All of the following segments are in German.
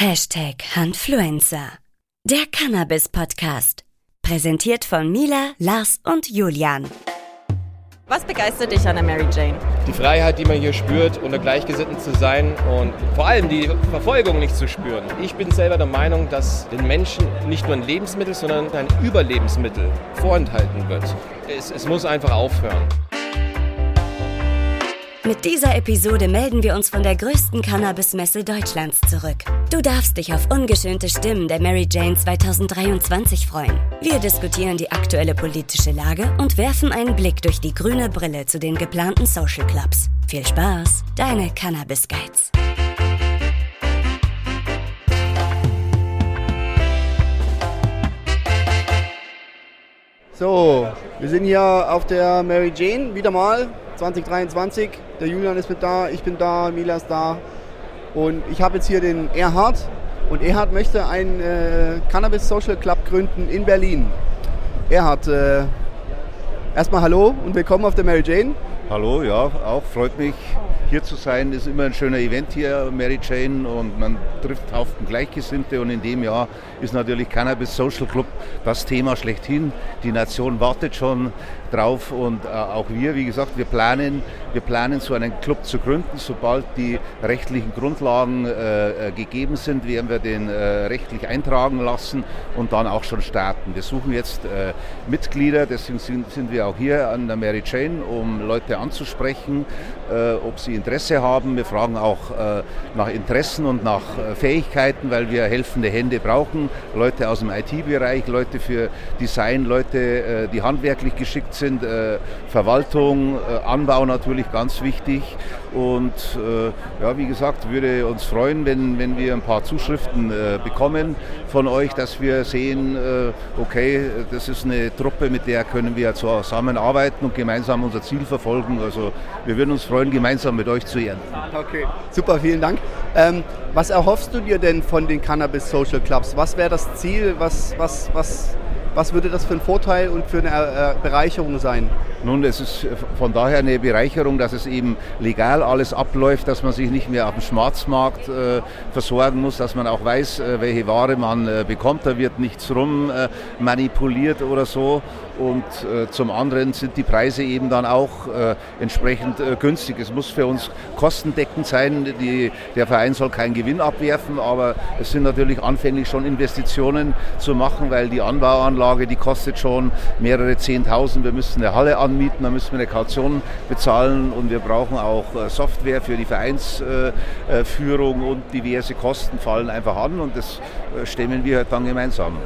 Hashtag Handfluencer. Der Cannabis-Podcast. Präsentiert von Mila, Lars und Julian. Was begeistert dich an der Mary Jane? Die Freiheit, die man hier spürt, unter Gleichgesinnten zu sein und vor allem die Verfolgung nicht zu spüren. Ich bin selber der Meinung, dass den Menschen nicht nur ein Lebensmittel, sondern ein Überlebensmittel vorenthalten wird. Es, es muss einfach aufhören. Mit dieser Episode melden wir uns von der größten Cannabis-Messe Deutschlands zurück. Du darfst dich auf ungeschönte Stimmen der Mary Jane 2023 freuen. Wir diskutieren die aktuelle politische Lage und werfen einen Blick durch die grüne Brille zu den geplanten Social Clubs. Viel Spaß, deine Cannabis Guides. So, wir sind hier auf der Mary Jane, wieder mal 2023. Der Julian ist mit da, ich bin da, Mila ist da. Und ich habe jetzt hier den Erhard. Und Erhard möchte einen äh, Cannabis Social Club gründen in Berlin. Erhard, äh, erstmal hallo und willkommen auf der Mary Jane. Hallo, ja, auch freut mich hier zu sein. Ist immer ein schöner Event hier, Mary Jane, und man trifft Haufen Gleichgesinnte. Und in dem Jahr ist natürlich Cannabis Social Club das Thema schlechthin. Die Nation wartet schon drauf und äh, auch wir, wie gesagt, wir planen, wir planen so einen Club zu gründen. Sobald die rechtlichen Grundlagen äh, äh gegeben sind, werden wir den äh, rechtlich eintragen lassen und dann auch schon starten. Wir suchen jetzt äh, Mitglieder, deswegen sind, sind, wir auch hier an der Mary Jane, um Leute anzusprechen, äh, ob sie Interesse haben. Wir fragen auch nach Interessen und nach Fähigkeiten, weil wir helfende Hände brauchen. Leute aus dem IT-Bereich, Leute für Design, Leute, die handwerklich geschickt sind, äh, Verwaltung, äh, Anbau natürlich ganz wichtig. Und äh, ja, wie gesagt, würde uns freuen, wenn, wenn wir ein paar Zuschriften äh, bekommen von euch, dass wir sehen, äh, okay, das ist eine Truppe, mit der können wir zusammenarbeiten und gemeinsam unser Ziel verfolgen. Also wir würden uns freuen, gemeinsam mit euch zu ernten. Okay, super, vielen Dank. Ähm, was erhoffst du dir denn von den Cannabis Social Clubs? Was wäre das Ziel? Was, was, was was würde das für ein Vorteil und für eine äh, Bereicherung sein? Nun, es ist von daher eine Bereicherung, dass es eben legal alles abläuft, dass man sich nicht mehr auf dem Schwarzmarkt äh, versorgen muss, dass man auch weiß, äh, welche Ware man äh, bekommt. Da wird nichts rum äh, manipuliert oder so. Und äh, zum anderen sind die Preise eben dann auch äh, entsprechend günstig. Es muss für uns kostendeckend sein. Die, der Verein soll keinen Gewinn abwerfen, aber es sind natürlich anfänglich schon Investitionen zu machen, weil die Anbauanlage, die kostet schon mehrere Zehntausend. Wir müssen eine Halle anmieten, dann müssen wir eine Kaution bezahlen und wir brauchen auch äh, Software für die Vereinsführung und diverse Kosten fallen einfach an und das äh, stemmen wir halt dann gemeinsam.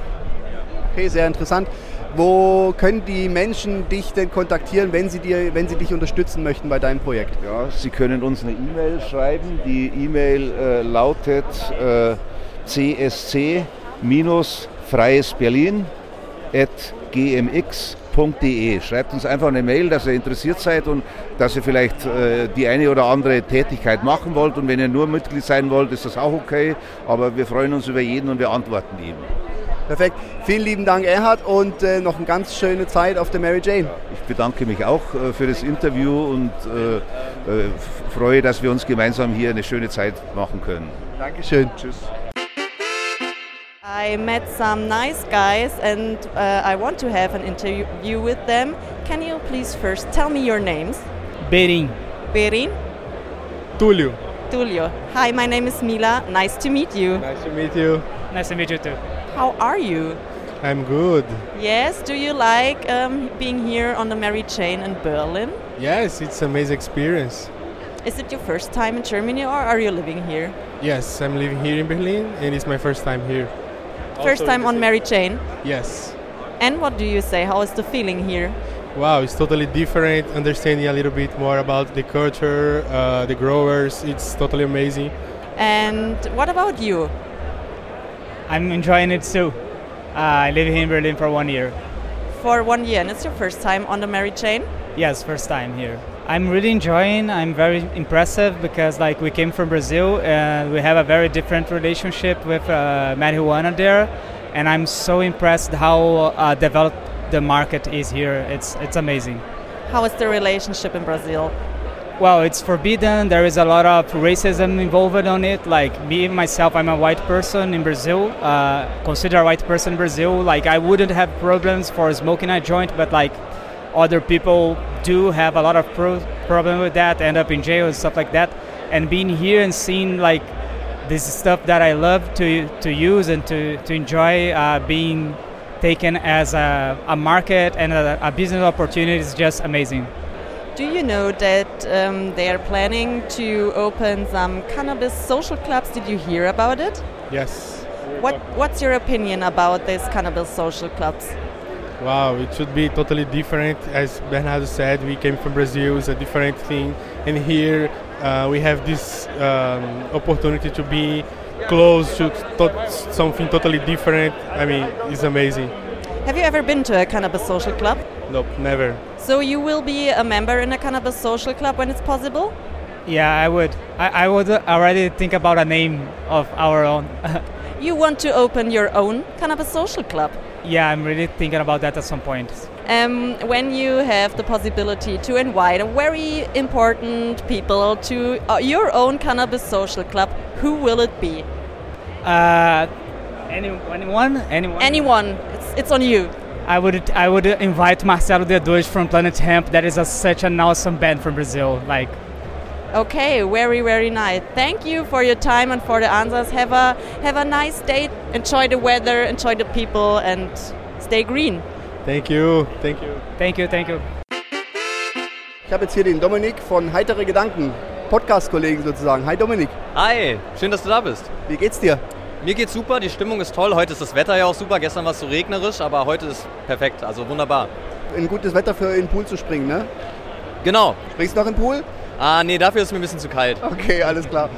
Okay, sehr interessant. Wo können die Menschen dich denn kontaktieren, wenn sie, dir, wenn sie dich unterstützen möchten bei deinem Projekt? Ja, sie können uns eine E-Mail schreiben. Die E-Mail äh, lautet äh, csc-freies Berlin at gmx www.ccc.de. Schreibt uns einfach eine Mail, dass ihr interessiert seid und dass ihr vielleicht äh, die eine oder andere Tätigkeit machen wollt. Und wenn ihr nur Mitglied sein wollt, ist das auch okay. Aber wir freuen uns über jeden und wir antworten ihm. Perfekt. Vielen lieben Dank, Erhard, und äh, noch eine ganz schöne Zeit auf der Mary Jane. Ich bedanke mich auch äh, für das Interview und äh, äh, freue, dass wir uns gemeinsam hier eine schöne Zeit machen können. Dankeschön. Tschüss. I met some nice guys and uh, I want to have an interview with them. Can you please first tell me your names? Berin. Berin? Tulio. Tulio. Hi, my name is Mila. Nice to meet you. Nice to meet you. Nice to meet you too. How are you? I'm good. Yes, do you like um, being here on the Mary Jane in Berlin? Yes, it's an amazing experience. Is it your first time in Germany or are you living here? Yes, I'm living here in Berlin and it's my first time here. First time on Mary Jane? Yes. And what do you say? How is the feeling here? Wow, it's totally different. Understanding a little bit more about the culture, uh, the growers, it's totally amazing. And what about you? I'm enjoying it too. Uh, I live here in Berlin for one year. For one year, and it's your first time on the Mary Jane? Yes, first time here. I'm really enjoying. I'm very impressive because like we came from Brazil and we have a very different relationship with uh, marijuana there, and I'm so impressed how uh, developed the market is here. It's it's amazing. How is the relationship in Brazil? Well, it's forbidden. There is a lot of racism involved on it. Like me myself, I'm a white person in Brazil. Uh, consider a white person in Brazil. Like I wouldn't have problems for smoking a joint, but like other people do have a lot of pro- problem with that. End up in jail and stuff like that. And being here and seeing like this stuff that I love to to use and to to enjoy uh, being taken as a, a market and a, a business opportunity is just amazing. Do you know that um, they are planning to open some cannabis social clubs? Did you hear about it? Yes. What What's your opinion about these cannabis social clubs? Wow, it should be totally different. As Bernardo said, we came from Brazil, it's a different thing. And here uh, we have this um, opportunity to be close to to- something totally different. I mean, it's amazing. Have you ever been to a cannabis social club? Nope, never. So you will be a member in a cannabis social club when it's possible? Yeah, I would. I, I would already think about a name of our own. You want to open your own cannabis social club? yeah, I'm really thinking about that at some point. Um, when you have the possibility to invite a very important people to uh, your own cannabis social club, who will it be? Uh, any, anyone? Anyone? Anyone. It's, it's on you. I would I would invite Marcelo D2 from Planet Hemp. That is a, such an awesome band from Brazil. Like, Okay, very very nice. Thank you for your time and for the answers. Have a have a nice day. Enjoy the weather, enjoy the people, and stay green. Thank you, thank you. thank you, thank you. Ich habe jetzt hier den Dominik von Heitere Gedanken, Podcast-Kollegen sozusagen. Hi Dominik, Hi, schön, dass du da bist. wie geht's dir? Mir geht's super, die Stimmung ist toll. Heute ist das Wetter ja auch super. Gestern war es so regnerisch, aber heute ist perfekt, also wunderbar. Ein gutes Wetter für in den Pool zu springen, ne? Genau. Springst du noch in den Pool? Ah, nee, dafür ist mir ein bisschen zu kalt. Okay, alles klar.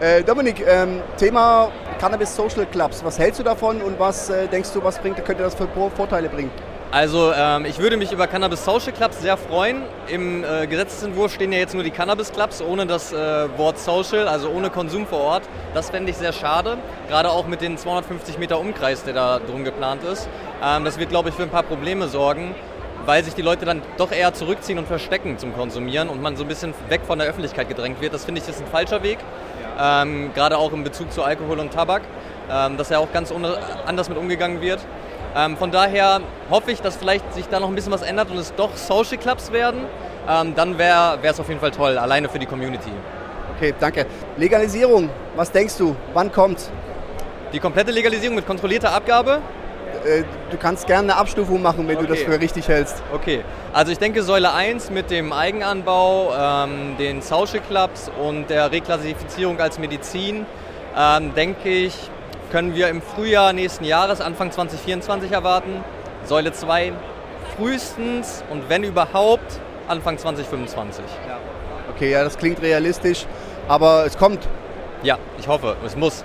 Äh, Dominik, ähm, Thema Cannabis Social Clubs. Was hältst du davon und was äh, denkst du, was bringt, könnte das für Vor- Vorteile bringen? Also, ähm, ich würde mich über Cannabis Social Clubs sehr freuen. Im äh, Gesetzesentwurf stehen ja jetzt nur die Cannabis Clubs ohne das äh, Wort Social, also ohne Konsum vor Ort. Das fände ich sehr schade, gerade auch mit den 250 Meter Umkreis, der da drum geplant ist. Ähm, das wird, glaube ich, für ein paar Probleme sorgen, weil sich die Leute dann doch eher zurückziehen und verstecken zum Konsumieren und man so ein bisschen weg von der Öffentlichkeit gedrängt wird. Das finde ich ist ein falscher Weg, ähm, gerade auch in Bezug zu Alkohol und Tabak, ähm, dass ja auch ganz anders mit umgegangen wird. Ähm, von daher hoffe ich, dass vielleicht sich da noch ein bisschen was ändert und es doch Social Clubs werden. Ähm, dann wäre es auf jeden Fall toll, alleine für die Community. Okay, danke. Legalisierung, was denkst du? Wann kommt? Die komplette Legalisierung mit kontrollierter Abgabe? Äh, du kannst gerne eine Abstufung machen, wenn du das Okay. für richtig hältst. Okay, also ich denke Säule 1 mit dem Eigenanbau, ähm, den Social Clubs und der Reklassifizierung als Medizin, ähm, denke ich, können wir im Frühjahr nächsten Jahres, Anfang 2024 erwarten. Säule 2 frühestens und wenn überhaupt Anfang 2025. Okay, ja, das klingt realistisch, aber es kommt. Ja, ich hoffe, es muss.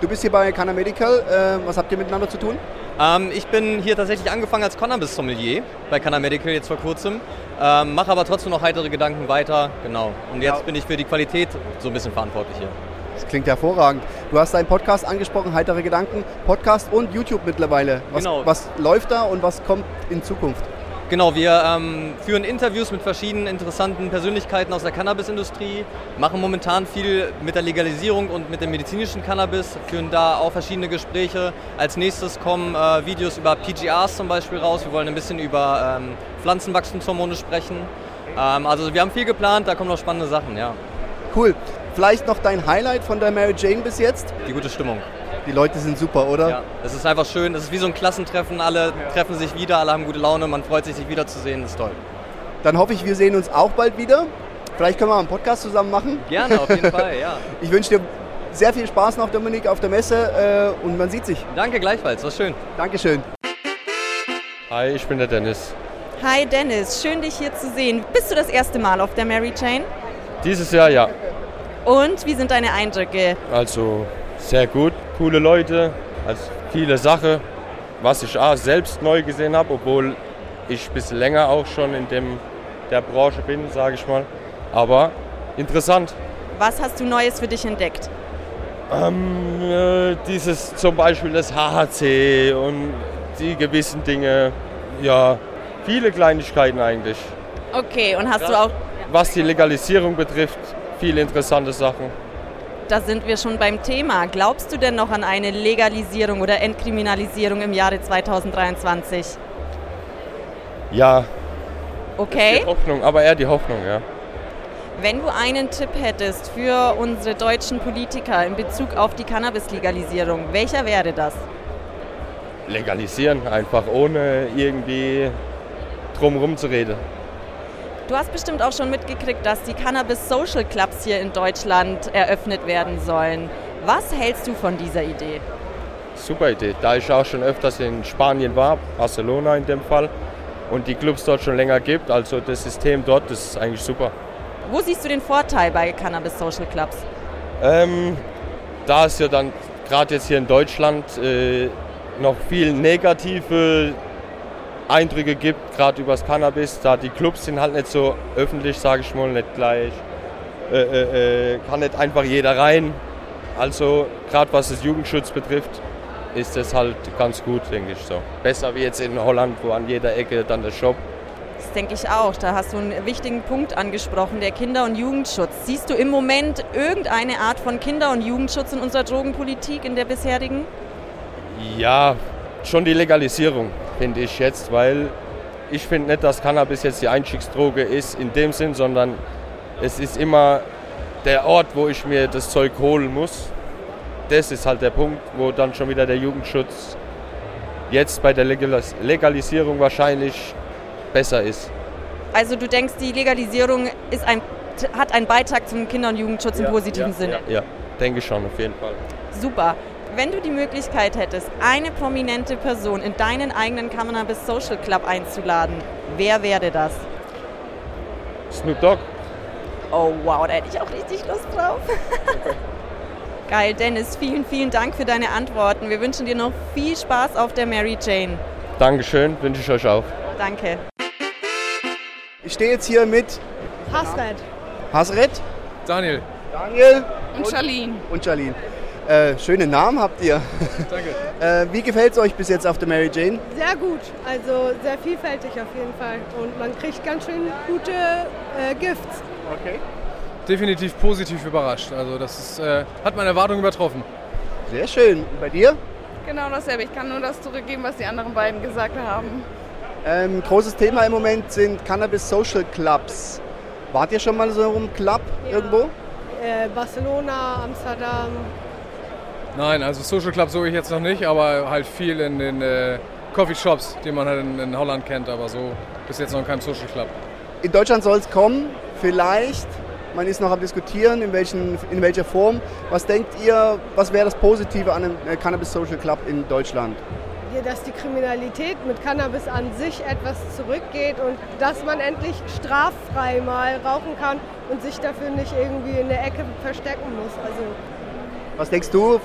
Du bist hier bei Canna Medical. Äh, was habt ihr miteinander zu tun? Ähm, ich bin hier tatsächlich angefangen als Cannabis-Sommelier bei Canna Medical jetzt vor kurzem, ähm, mache aber trotzdem noch heitere Gedanken weiter, genau. Und jetzt Ja. bin ich für die Qualität so ein bisschen verantwortlich hier. Das klingt hervorragend. Du hast deinen Podcast angesprochen, Heitere Gedanken. Podcast und YouTube mittlerweile. Was, Genau. was läuft da und was kommt in Zukunft? Genau, wir ähm, führen Interviews mit verschiedenen interessanten Persönlichkeiten aus der Cannabisindustrie, machen momentan viel mit der Legalisierung und mit dem medizinischen Cannabis, führen da auch verschiedene Gespräche. Als nächstes kommen äh, Videos über PGRs zum Beispiel raus. Wir wollen ein bisschen über ähm, Pflanzenwachstumshormone sprechen. Ähm, also wir haben viel geplant, da kommen noch spannende Sachen, ja. Cool. Vielleicht noch dein Highlight von der Mary Jane bis jetzt? Die gute Stimmung. Die Leute sind super, oder? Ja, es ist einfach schön, es ist wie so ein Klassentreffen, alle treffen sich wieder, alle haben gute Laune, man freut sich, sich wiederzusehen, das ist toll. Dann hoffe ich, wir sehen uns auch bald wieder. Vielleicht können wir mal einen Podcast zusammen machen. Gerne, auf jeden Fall, ja. Ich wünsche dir sehr viel Spaß noch, Dominik, auf der Messe äh, und man sieht sich. Danke gleichfalls, war schön. Dankeschön. Hi, ich bin der Dennis. Hi Dennis, schön dich hier zu sehen. Bist du das erste Mal auf der Mary Jane? Dieses Jahr ja. Und wie sind deine Eindrücke? Also sehr gut, coole Leute, also viele Sachen, was ich auch selbst neu gesehen habe, obwohl ich ein bisschen länger auch schon in dem, der Branche bin, sage ich mal. Aber interessant. Was hast du Neues für dich entdeckt? Ähm, äh, dieses zum Beispiel das HHC und die gewissen Dinge, ja, viele Kleinigkeiten eigentlich. Okay, und hast Ja. du auch was die Legalisierung betrifft, viele interessante Sachen. Da sind wir schon beim Thema. Glaubst du denn noch an eine Legalisierung oder Entkriminalisierung im Jahre 2023? Ja. Okay. Die Hoffnung, aber eher die Hoffnung, ja. Wenn du einen Tipp hättest für unsere deutschen Politiker in Bezug auf die Cannabis-Legalisierung, welcher wäre das? Legalisieren, einfach ohne irgendwie drumherum zu reden. Du hast bestimmt auch schon mitgekriegt, dass die Cannabis Social Clubs hier in Deutschland eröffnet werden sollen. Was hältst du von dieser Idee? Super Idee. Da ich auch schon öfters in Spanien war, Barcelona in dem Fall, und die Clubs dort schon länger gibt, also das System dort, das ist eigentlich super. Wo siehst du den Vorteil bei Cannabis Social Clubs? Ähm, da es ja dann gerade jetzt hier in Deutschland äh, noch viel negative Eindrücke gibt, gerade über das Cannabis. Da die Clubs sind halt nicht so öffentlich, sage ich mal, nicht gleich. Äh, äh, äh, kann nicht einfach jeder rein. Also gerade was das Jugendschutz betrifft, ist das halt ganz gut, denke ich so. Besser wie jetzt in Holland, wo an jeder Ecke dann der Shop. Das denke ich auch. Da hast du einen wichtigen Punkt angesprochen, der Kinder- und Jugendschutz. Siehst du im Moment irgendeine Art von Kinder- und Jugendschutz in unserer Drogenpolitik, in der bisherigen? Ja, schon die Legalisierung finde ich jetzt, weil ich finde nicht, dass Cannabis jetzt die Einstiegsdroge ist in dem Sinn, sondern es ist immer der Ort, wo ich mir das Zeug holen muss. Das ist halt der Punkt, wo dann schon wieder der Jugendschutz jetzt bei der Legalisierung wahrscheinlich besser ist. Also du denkst, die Legalisierung ist ein, hat einen Beitrag zum Kinder- und Jugendschutz ja, im positiven ja, Sinne? Ja, ja, denke ich schon, auf jeden Fall. Super. Wenn du die Möglichkeit hättest, eine prominente Person in deinen eigenen Cannabis Social Club einzuladen, wer wäre das? Snoop Dogg. Oh wow, da hätte ich auch richtig Lust drauf. Geil, Dennis, vielen, vielen Dank für deine Antworten. Wir wünschen dir noch viel Spaß auf der Mary Jane. Dankeschön, wünsche ich euch auch. Danke. Ich stehe jetzt hier mit Hasred. Hasred, Daniel. Daniel Und Charlene. und Charlene. Äh, schöne Namen habt ihr. Danke. Äh, wie gefällt es euch bis jetzt auf der Mary Jane? Sehr gut, also sehr vielfältig auf jeden Fall. Und man kriegt ganz schön gute äh, Gifts. Okay. Definitiv positiv überrascht. Also das ist, äh, hat meine Erwartungen übertroffen. Sehr schön. Und bei dir? Genau dasselbe. Ich kann nur das zurückgeben, was die anderen beiden gesagt haben. Ähm, großes Thema im Moment sind Cannabis Social Clubs. Wart ihr schon mal so im Club irgendwo? Äh, Barcelona, Amsterdam. Nein, also Social Club suche ich jetzt noch nicht, aber halt viel in den äh, Coffee Shops, die man halt in, in Holland kennt, aber so bis jetzt noch in keinem Social Club. In Deutschland soll es kommen, vielleicht. Man ist noch am Diskutieren, in, welchen, in welcher Form. Was denkt ihr, was wäre das Positive an einem äh, Cannabis Social Club in Deutschland? Ja, dass die Kriminalität mit Cannabis an sich etwas zurückgeht und dass man endlich straffrei mal rauchen kann und sich dafür nicht irgendwie in der Ecke verstecken muss. Also Was denkst du?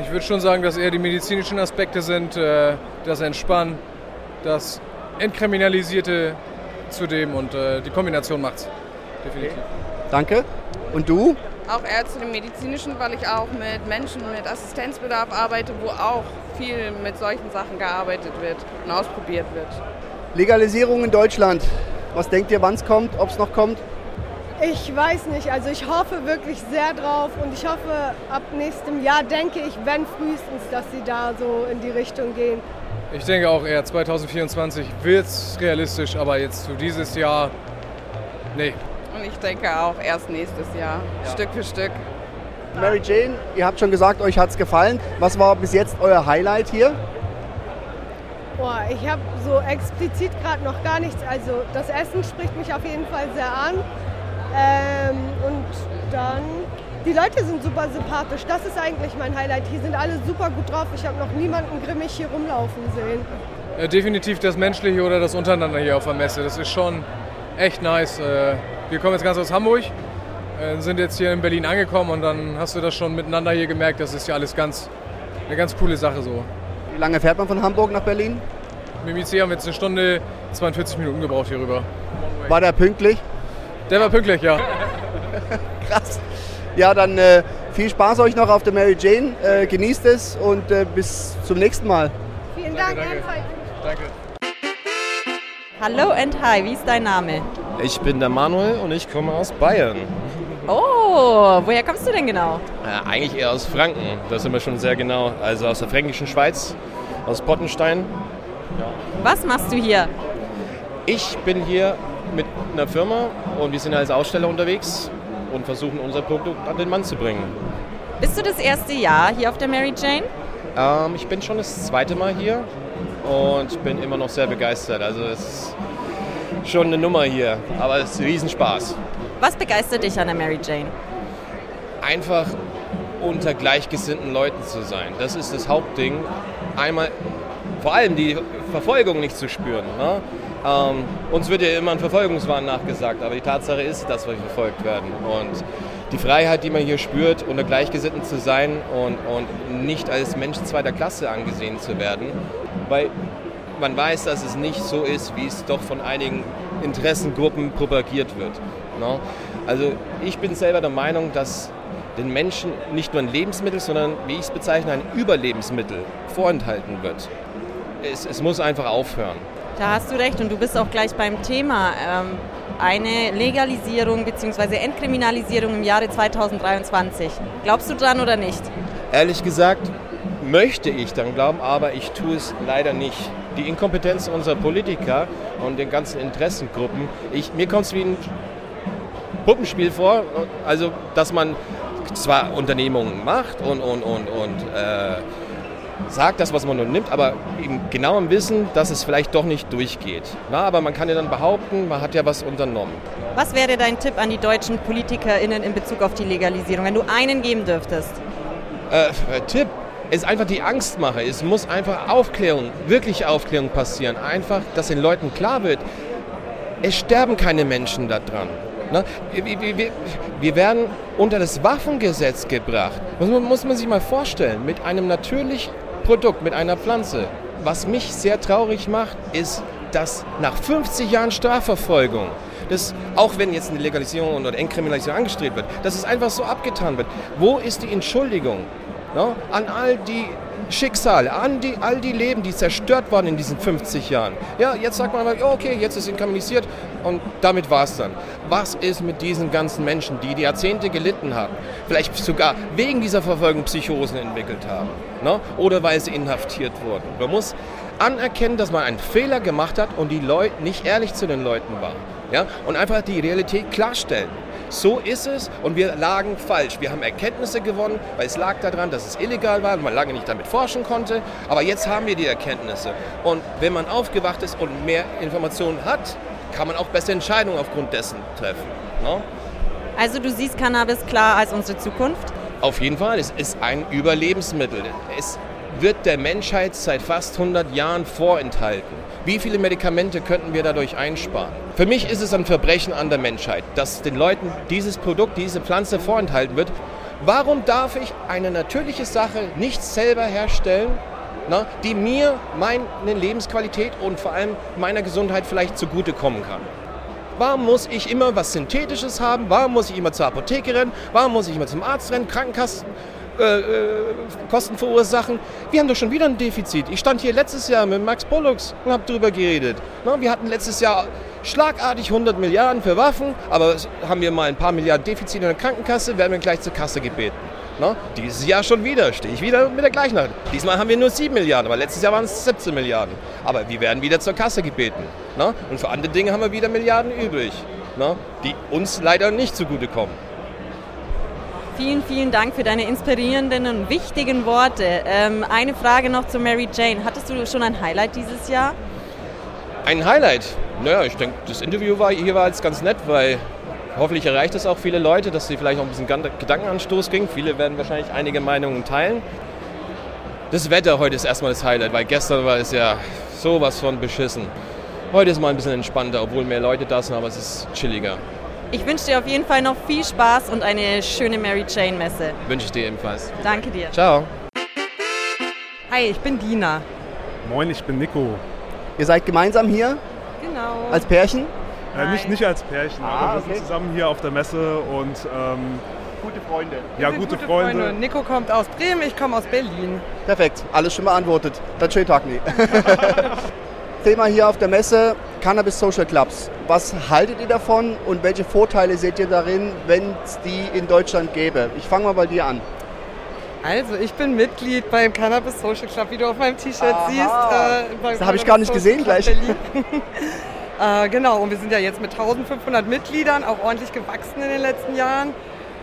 Ich würde schon sagen, dass eher die medizinischen Aspekte sind, äh, das Entspannen, das Entkriminalisierte zudem und äh, die Kombination macht's. Definitiv. Danke. Und du? Auch eher zu dem medizinischen, weil ich auch mit Menschen mit Assistenzbedarf arbeite, wo auch viel mit solchen Sachen gearbeitet wird und ausprobiert wird. Legalisierung in Deutschland. Was denkt ihr, wann es kommt, ob es noch kommt? Ich weiß nicht, also ich hoffe wirklich sehr drauf und ich hoffe ab nächstem Jahr, denke ich, wenn frühestens, dass sie da so in die Richtung gehen. Ich denke auch eher 2024 wird's realistisch, aber jetzt zu dieses Jahr, nee. Und ich denke auch erst nächstes Jahr, Stück für Stück. Mary Jane, ihr habt schon gesagt, euch hat es gefallen. Was war bis jetzt euer Highlight hier? Boah, ich habe so explizit gerade noch gar nichts. Also das Essen spricht mich auf jeden Fall sehr an. Ähm, und dann, die Leute sind super sympathisch. Das ist eigentlich mein Highlight. Hier sind alle super gut drauf. Ich habe noch niemanden grimmig hier rumlaufen sehen. Äh, definitiv das Menschliche oder das Untereinander hier auf der Messe. Das ist schon echt nice. Äh, wir kommen jetzt ganz aus Hamburg, äh, sind jetzt hier in Berlin angekommen und dann hast du das schon miteinander hier gemerkt. Das ist ja alles ganz, eine ganz coole Sache so. Wie lange fährt man von Hamburg nach Berlin? Mit dem IC haben wir jetzt eine Stunde, 42 Minuten gebraucht hier rüber. War der pünktlich? Der war pünktlich, ja. Krass. Ja, dann äh, viel Spaß euch noch auf der Mary Jane. Äh, genießt es und äh, bis zum nächsten Mal. Vielen Dank, danke. Danke. Hallo and hi, wie ist dein Name? Ich bin der Manuel und ich komme aus Bayern. Oh, woher kommst du denn genau? Äh, eigentlich eher aus Franken, da sind wir schon sehr genau. Also aus der fränkischen Schweiz, aus Pottenstein. Was machst du hier? Ich bin hier mit einer Firma und wir sind als Aussteller unterwegs und versuchen unser Produkt an den Mann zu bringen. Bist du das erste Jahr hier auf der Mary Jane? Ähm, ich bin schon das zweite Mal hier und bin immer noch sehr begeistert. Also es ist schon eine Nummer hier, aber es ist Riesenspaß. Was begeistert dich an der Mary Jane? Einfach unter gleichgesinnten Leuten zu sein. Das ist das Hauptding. Einmal vor allem die Verfolgung nicht zu spüren. Ne? Ähm, uns wird ja immer ein Verfolgungswahn nachgesagt, aber die Tatsache ist, dass wir verfolgt werden. Und die Freiheit, die man hier spürt, unter Gleichgesinnten zu sein und, und nicht als Mensch zweiter Klasse angesehen zu werden, weil man weiß, dass es nicht so ist, wie es doch von einigen Interessengruppen propagiert wird. Ne? Also ich bin selber der Meinung, dass den Menschen nicht nur ein Lebensmittel, sondern, wie ich es bezeichne, ein Überlebensmittel vorenthalten wird. Es, es muss einfach aufhören. Da hast du recht und du bist auch gleich beim Thema. Ähm, eine Legalisierung bzw. Entkriminalisierung im Jahre 2023. Glaubst du dran oder nicht? Ehrlich gesagt möchte ich dann glauben, aber ich tue es leider nicht. Die Inkompetenz unserer Politiker und den ganzen Interessengruppen, ich, mir kommt es wie ein Puppenspiel vor, also dass man zwar Unternehmungen macht und, und, und, und äh, sagt das, was man nun nimmt, aber im genauen Wissen, dass es vielleicht doch nicht durchgeht. Na, aber man kann ja dann behaupten, man hat ja was unternommen. Was wäre dein Tipp an die deutschen PolitikerInnen in Bezug auf die Legalisierung, wenn du einen geben dürftest? Äh, äh Tipp ist einfach die Angstmache. Es muss einfach Aufklärung, wirklich Aufklärung passieren. Einfach, dass den Leuten klar wird, es sterben keine Menschen daran. Ne? Wir, wir, wir, werden unter das Waffengesetz gebracht. Das muss man sich mal vorstellen. Mit einem natürlichen Produkt, mit einer Pflanze. Was mich sehr traurig macht, ist, dass nach 50 Jahren Strafverfolgung, das, auch wenn jetzt eine Legalisierung oder Entkriminalisierung angestrebt wird, dass es einfach so abgetan wird. Wo ist die Entschuldigung ne, an all die Schicksale, an die, all die Leben, die zerstört waren in diesen 50 Jahren. Ja, jetzt sagt man, okay, jetzt ist entkriminalisiert und damit war es dann. Was ist mit diesen ganzen Menschen, die die Jahrzehnte gelitten haben, vielleicht sogar wegen dieser Verfolgung Psychosen entwickelt haben ne? oder weil sie inhaftiert wurden? Man muss anerkennen, dass man einen Fehler gemacht hat und die Leute nicht ehrlich zu den Leuten war. Ja? Und einfach die Realität klarstellen. So ist es und wir lagen falsch. Wir haben Erkenntnisse gewonnen, weil es lag daran, dass es illegal war und man lange nicht damit forschen konnte. Aber jetzt haben wir die Erkenntnisse. Und wenn man aufgewacht ist und mehr Informationen hat, kann man auch bessere Entscheidungen aufgrund dessen treffen. No? Also du siehst Cannabis klar als unsere Zukunft? Auf jeden Fall. Es ist ein Überlebensmittel. Es wird der Menschheit seit fast 100 Jahren vorenthalten. Wie viele Medikamente könnten wir dadurch einsparen? Für mich ist es ein Verbrechen an der Menschheit, dass den Leuten dieses Produkt, diese Pflanze vorenthalten wird. Warum darf ich eine natürliche Sache nicht selber herstellen, die mir meine Lebensqualität und vor allem meiner Gesundheit vielleicht zugutekommen kann? Warum muss ich immer was Synthetisches haben? Warum muss ich immer zur Apotheke rennen? Warum muss ich immer zum Arzt rennen? Krankenkassen? Äh, äh, Kosten verursachen. Wir haben doch schon wieder ein Defizit. Ich stand hier letztes Jahr mit Max Pollux und habe darüber geredet. Na, wir hatten letztes Jahr schlagartig 100 Milliarden für Waffen, aber haben wir mal ein paar Milliarden Defizit in der Krankenkasse, werden wir gleich zur Kasse gebeten. Na, dieses Jahr schon wieder, stehe ich wieder mit der gleichen. Diesmal haben wir nur 7 Milliarden, aber letztes Jahr waren es 17 Milliarden. Aber wir werden wieder zur Kasse gebeten. Na? Und für andere Dinge haben wir wieder Milliarden übrig, die uns leider nicht zugutekommen. Vielen, vielen Dank für deine inspirierenden und wichtigen Worte. Ähm, eine Frage noch zu Mary Jane. Hattest du schon ein Highlight dieses Jahr? Ein Highlight? Naja, ich denke, das Interview war, hier war jetzt ganz nett, weil hoffentlich erreicht es auch viele Leute, dass sie vielleicht auch ein bisschen Gedankenanstoß kriegen. Viele werden wahrscheinlich einige Meinungen teilen. Das Wetter heute ist erstmal das Highlight, weil gestern war es ja sowas von beschissen. Heute ist mal ein bisschen entspannter, obwohl mehr Leute da sind, aber es ist chilliger. Ich wünsche dir auf jeden Fall noch viel Spaß und eine schöne Mary Jane Messe. Wünsche ich dir ebenfalls. Danke dir. Ciao. Hi, ich bin Dina. Moin, ich bin Nico. Ihr seid gemeinsam hier? Genau. Als Pärchen? Äh, nicht, nicht als Pärchen, Ah, aber wir okay. sind zusammen hier auf der Messe und ähm, Gute Freunde. ja, gute, Freunde. Nico kommt aus Bremen, ich komme aus Berlin. Perfekt, alles schon beantwortet. Dann schönen Tag, nee. Thema hier auf der Messe, Cannabis Social Clubs. Was haltet ihr davon und welche Vorteile seht ihr darin, wenn es die in Deutschland gäbe? Ich fange mal bei dir an. Also, ich bin Mitglied beim Cannabis Social Club, wie du auf meinem T-Shirt siehst. Äh, das habe ich gar nicht gesehen gleich. äh, genau, und wir sind ja jetzt mit 1500 Mitgliedern auch ordentlich gewachsen in den letzten Jahren.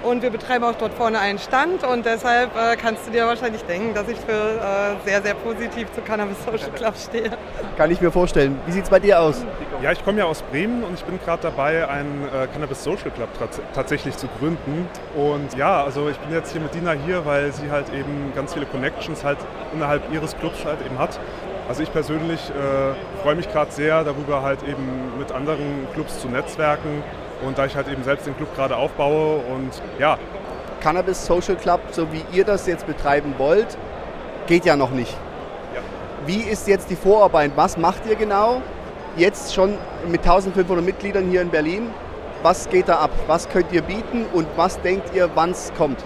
Und wir betreiben auch dort vorne einen Stand und deshalb äh, kannst du dir wahrscheinlich denken, dass ich für äh, sehr, sehr positiv zu Cannabis Social Club stehe. Kann ich mir vorstellen. Wie sieht es bei dir aus? Ja, ich komme ja aus Bremen und ich bin gerade dabei, einen äh, Cannabis Social Club tatsächlich zu gründen. Und ja, also ich bin jetzt hier mit Dina hier, weil sie halt eben ganz viele Connections halt innerhalb ihres Clubs halt eben hat. Also ich persönlich äh, freue mich gerade sehr darüber, halt eben mit anderen Clubs zu netzwerken und da ich halt eben selbst den Club gerade aufbaue und ja. Cannabis Social Club, so wie ihr das jetzt betreiben wollt, geht ja noch nicht. Ja. Wie ist jetzt die Vorarbeit? Was macht ihr genau? Jetzt schon mit 1500 Mitgliedern hier in Berlin. Was geht da ab? Was könnt ihr bieten und was denkt ihr, wann es kommt?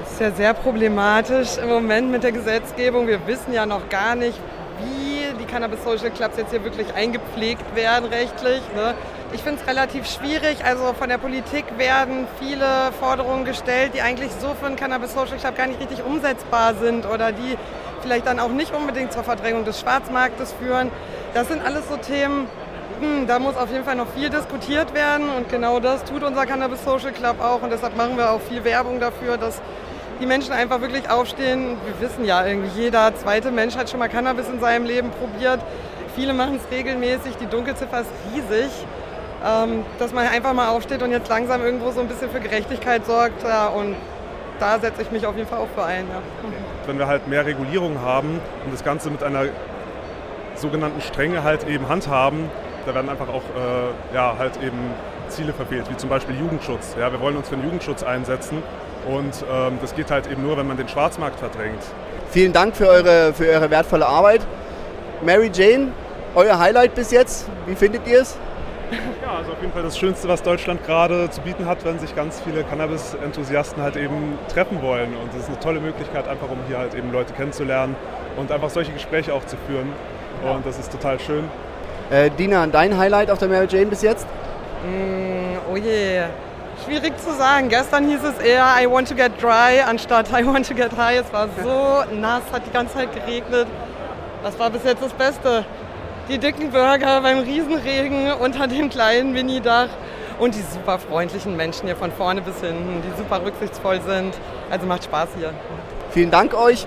Das ist ja sehr problematisch im Moment mit der Gesetzgebung. Wir wissen ja noch gar nicht, wie die Cannabis Social Clubs jetzt hier wirklich eingepflegt werden rechtlich. Ne? Ich finde es relativ schwierig. Also von der Politik werden viele Forderungen gestellt, die eigentlich so für einen Cannabis Social Club gar nicht richtig umsetzbar sind oder die vielleicht dann auch nicht unbedingt zur Verdrängung des Schwarzmarktes führen. Das sind alles so Themen, hm, da muss auf jeden Fall noch viel diskutiert werden und genau das tut unser Cannabis Social Club auch und deshalb machen wir auch viel Werbung dafür, dass die Menschen einfach wirklich aufstehen. Wir wissen ja, irgendwie jeder zweite Mensch hat schon mal Cannabis in seinem Leben probiert. Viele machen es regelmäßig, die Dunkelziffer ist riesig ähm, dass man einfach mal aufsteht und jetzt langsam irgendwo so ein bisschen für Gerechtigkeit sorgt. Ja, und da setze ich mich auf jeden Fall auch für ein. Ja. Wenn wir halt mehr Regulierung haben und das Ganze mit einer sogenannten Strenge halt eben handhaben, da werden einfach auch äh, ja, halt eben Ziele verfehlt, wie zum Beispiel Jugendschutz. Ja, wir wollen uns für den Jugendschutz einsetzen und ähm, das geht halt eben nur, wenn man den Schwarzmarkt verdrängt. Vielen Dank für eure, für eure wertvolle Arbeit. Mary Jane, euer Highlight bis jetzt, wie findet ihr es? Ja, also auf jeden Fall das Schönste, was Deutschland gerade zu bieten hat, wenn sich ganz viele Cannabis-Enthusiasten halt eben treffen wollen. Und das ist eine tolle Möglichkeit, einfach um hier halt eben Leute kennenzulernen und einfach solche Gespräche auch zu führen. Und das ist total schön. Äh, Dina, dein Highlight auf der Mary Jane bis jetzt? Mm, oh je, schwierig zu sagen. Gestern hieß es eher I want to get dry anstatt I want to get high. Es war so nass, hat die ganze Zeit geregnet. Das war bis jetzt das Beste die dicken Burger beim Riesenregen unter dem kleinen Mini-Dach und die super freundlichen Menschen hier von vorne bis hinten, die super rücksichtsvoll sind. Also macht Spaß hier. Vielen Dank euch,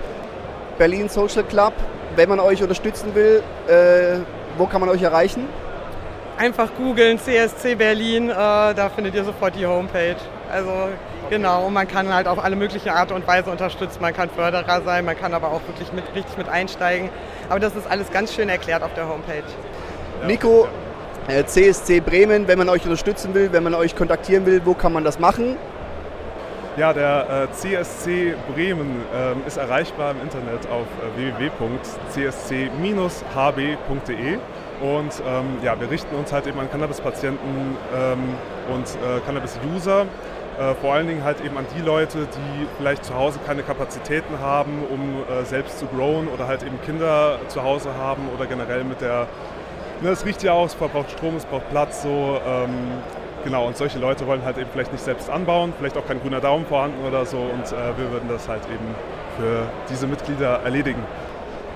Berlin Social Club. Wenn man euch unterstützen will, äh, wo kann man euch erreichen? Einfach googeln CSC Berlin, äh, da findet ihr sofort die Homepage. Also genau, und man kann halt auf alle möglichen Art und Weise unterstützen. Man kann Förderer sein, man kann aber auch wirklich mit, richtig mit einsteigen. Aber das ist alles ganz schön erklärt auf der Homepage. Nico, äh, CSC Bremen, wenn man euch unterstützen will, wenn man euch kontaktieren will, wo kann man das machen? Ja, der äh, CSC Bremen äh, ist erreichbar im Internet auf äh, www.csc-hb.de und ähm, ja, wir richten uns halt eben an Cannabis-Patienten ähm, und äh, Cannabis-User, äh, vor allen Dingen halt eben an die Leute, die vielleicht zu Hause keine Kapazitäten haben, um äh, selbst zu growen oder halt eben Kinder zu Hause haben oder generell mit der, ne, es riecht ja auch, es braucht Strom, es braucht Platz, so, ähm, genau, und solche Leute wollen halt eben vielleicht nicht selbst anbauen, vielleicht auch kein grüner Daumen vorhanden oder so und äh, wir würden das halt eben für diese Mitglieder erledigen.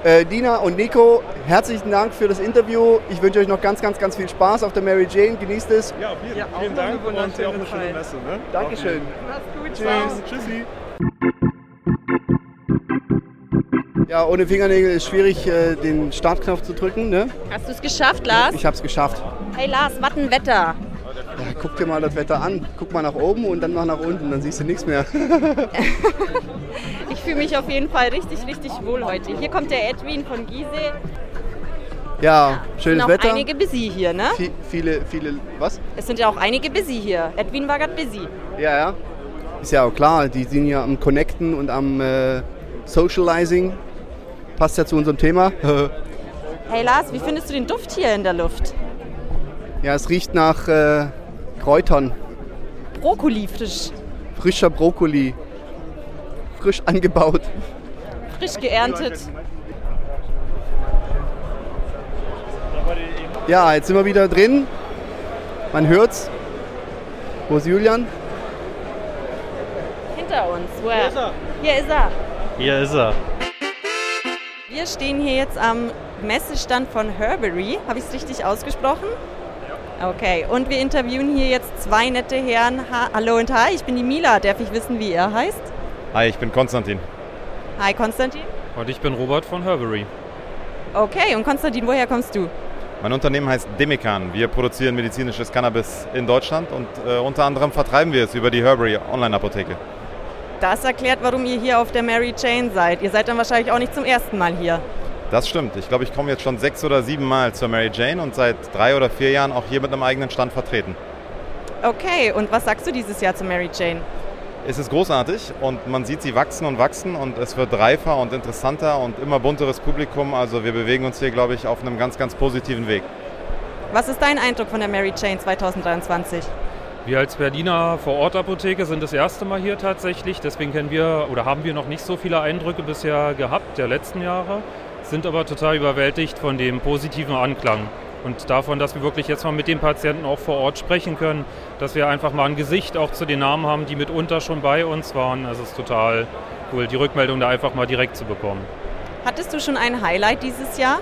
Äh, Dina und Nico, herzlichen Dank für das Interview. Ich wünsche euch noch ganz, ganz, ganz viel Spaß auf der Mary Jane. Genießt es. Ja, vielen, ja, vielen Dank und auch eine schöne Messe. Ne? Dankeschön. Mach's gut. Tschüss. Tschüssi. Ja, ohne Fingernägel ist schwierig, äh, den Startknopf zu drücken. Ne? Hast du es geschafft, Lars? Ich habe es geschafft. Hey Lars, was ein Wetter. Ja, guck dir mal das Wetter an. Guck mal nach oben und dann noch nach unten, dann siehst du nichts mehr. ich fühle mich auf jeden Fall richtig, richtig wohl heute. Hier kommt der Edwin von Gise. Ja, schönes sind auch Wetter. einige busy hier, ne? Vi- viele, viele, was? Es sind ja auch einige busy hier. Edwin war gerade busy. Ja, ja. Ist ja auch klar, die sind ja am Connecten und am äh, Socializing. Passt ja zu unserem Thema. Hey Lars, wie findest du den Duft hier in der Luft? ja, es riecht nach äh, Kräutern. Brokkoli frisch. Frischer Brokkoli. Frisch angebaut. Frisch geerntet. Ja, jetzt sind wir wieder drin. Man hört's. Wo ist Julian? Hinter uns. Wo Hier ist er. Hier ist er. Hier ist er. Wir stehen hier jetzt am Messestand von Herbery. Habe ich es richtig ausgesprochen? Okay, und wir interviewen hier jetzt zwei nette Herren. Ha Hallo und hi, ich bin die Mila. Darf ich wissen, wie ihr heißt? Hi, ich bin Konstantin. Hi, Konstantin. Und ich bin Robert von Herbery. Okay, und Konstantin, woher kommst du? Mein Unternehmen heißt Demikan. Wir produzieren medizinisches Cannabis in Deutschland und äh, unter anderem vertreiben wir es über die Herbery Online-Apotheke. Das erklärt, warum ihr hier auf der Mary Jane seid. Ihr seid dann wahrscheinlich auch nicht zum ersten Mal hier. Das stimmt. Ich glaube, ich komme jetzt schon sechs oder sieben Mal zur Mary Jane und seit drei oder vier Jahren auch hier mit einem eigenen Stand vertreten. Okay, und was sagst du dieses Jahr zur Mary Jane? Es ist großartig und man sieht sie wachsen und wachsen und es wird reifer und interessanter und immer bunteres Publikum. Also wir bewegen uns hier, glaube ich, auf einem ganz, ganz positiven Weg. Was ist dein Eindruck von der Mary Jane 2023? Wir als Berliner Vorortapotheke sind das erste Mal hier tatsächlich. Deswegen kennen wir oder haben wir noch nicht so viele Eindrücke bisher gehabt der letzten Jahre, sind aber total überwältigt von dem positiven Anklang und davon, dass wir wirklich jetzt mal mit den Patienten auch vor Ort sprechen können, dass wir einfach mal ein Gesicht auch zu den Namen haben, die mitunter schon bei uns waren. Es ist total cool, die Rückmeldung da einfach mal direkt zu bekommen. Hattest du schon ein Highlight dieses Jahr?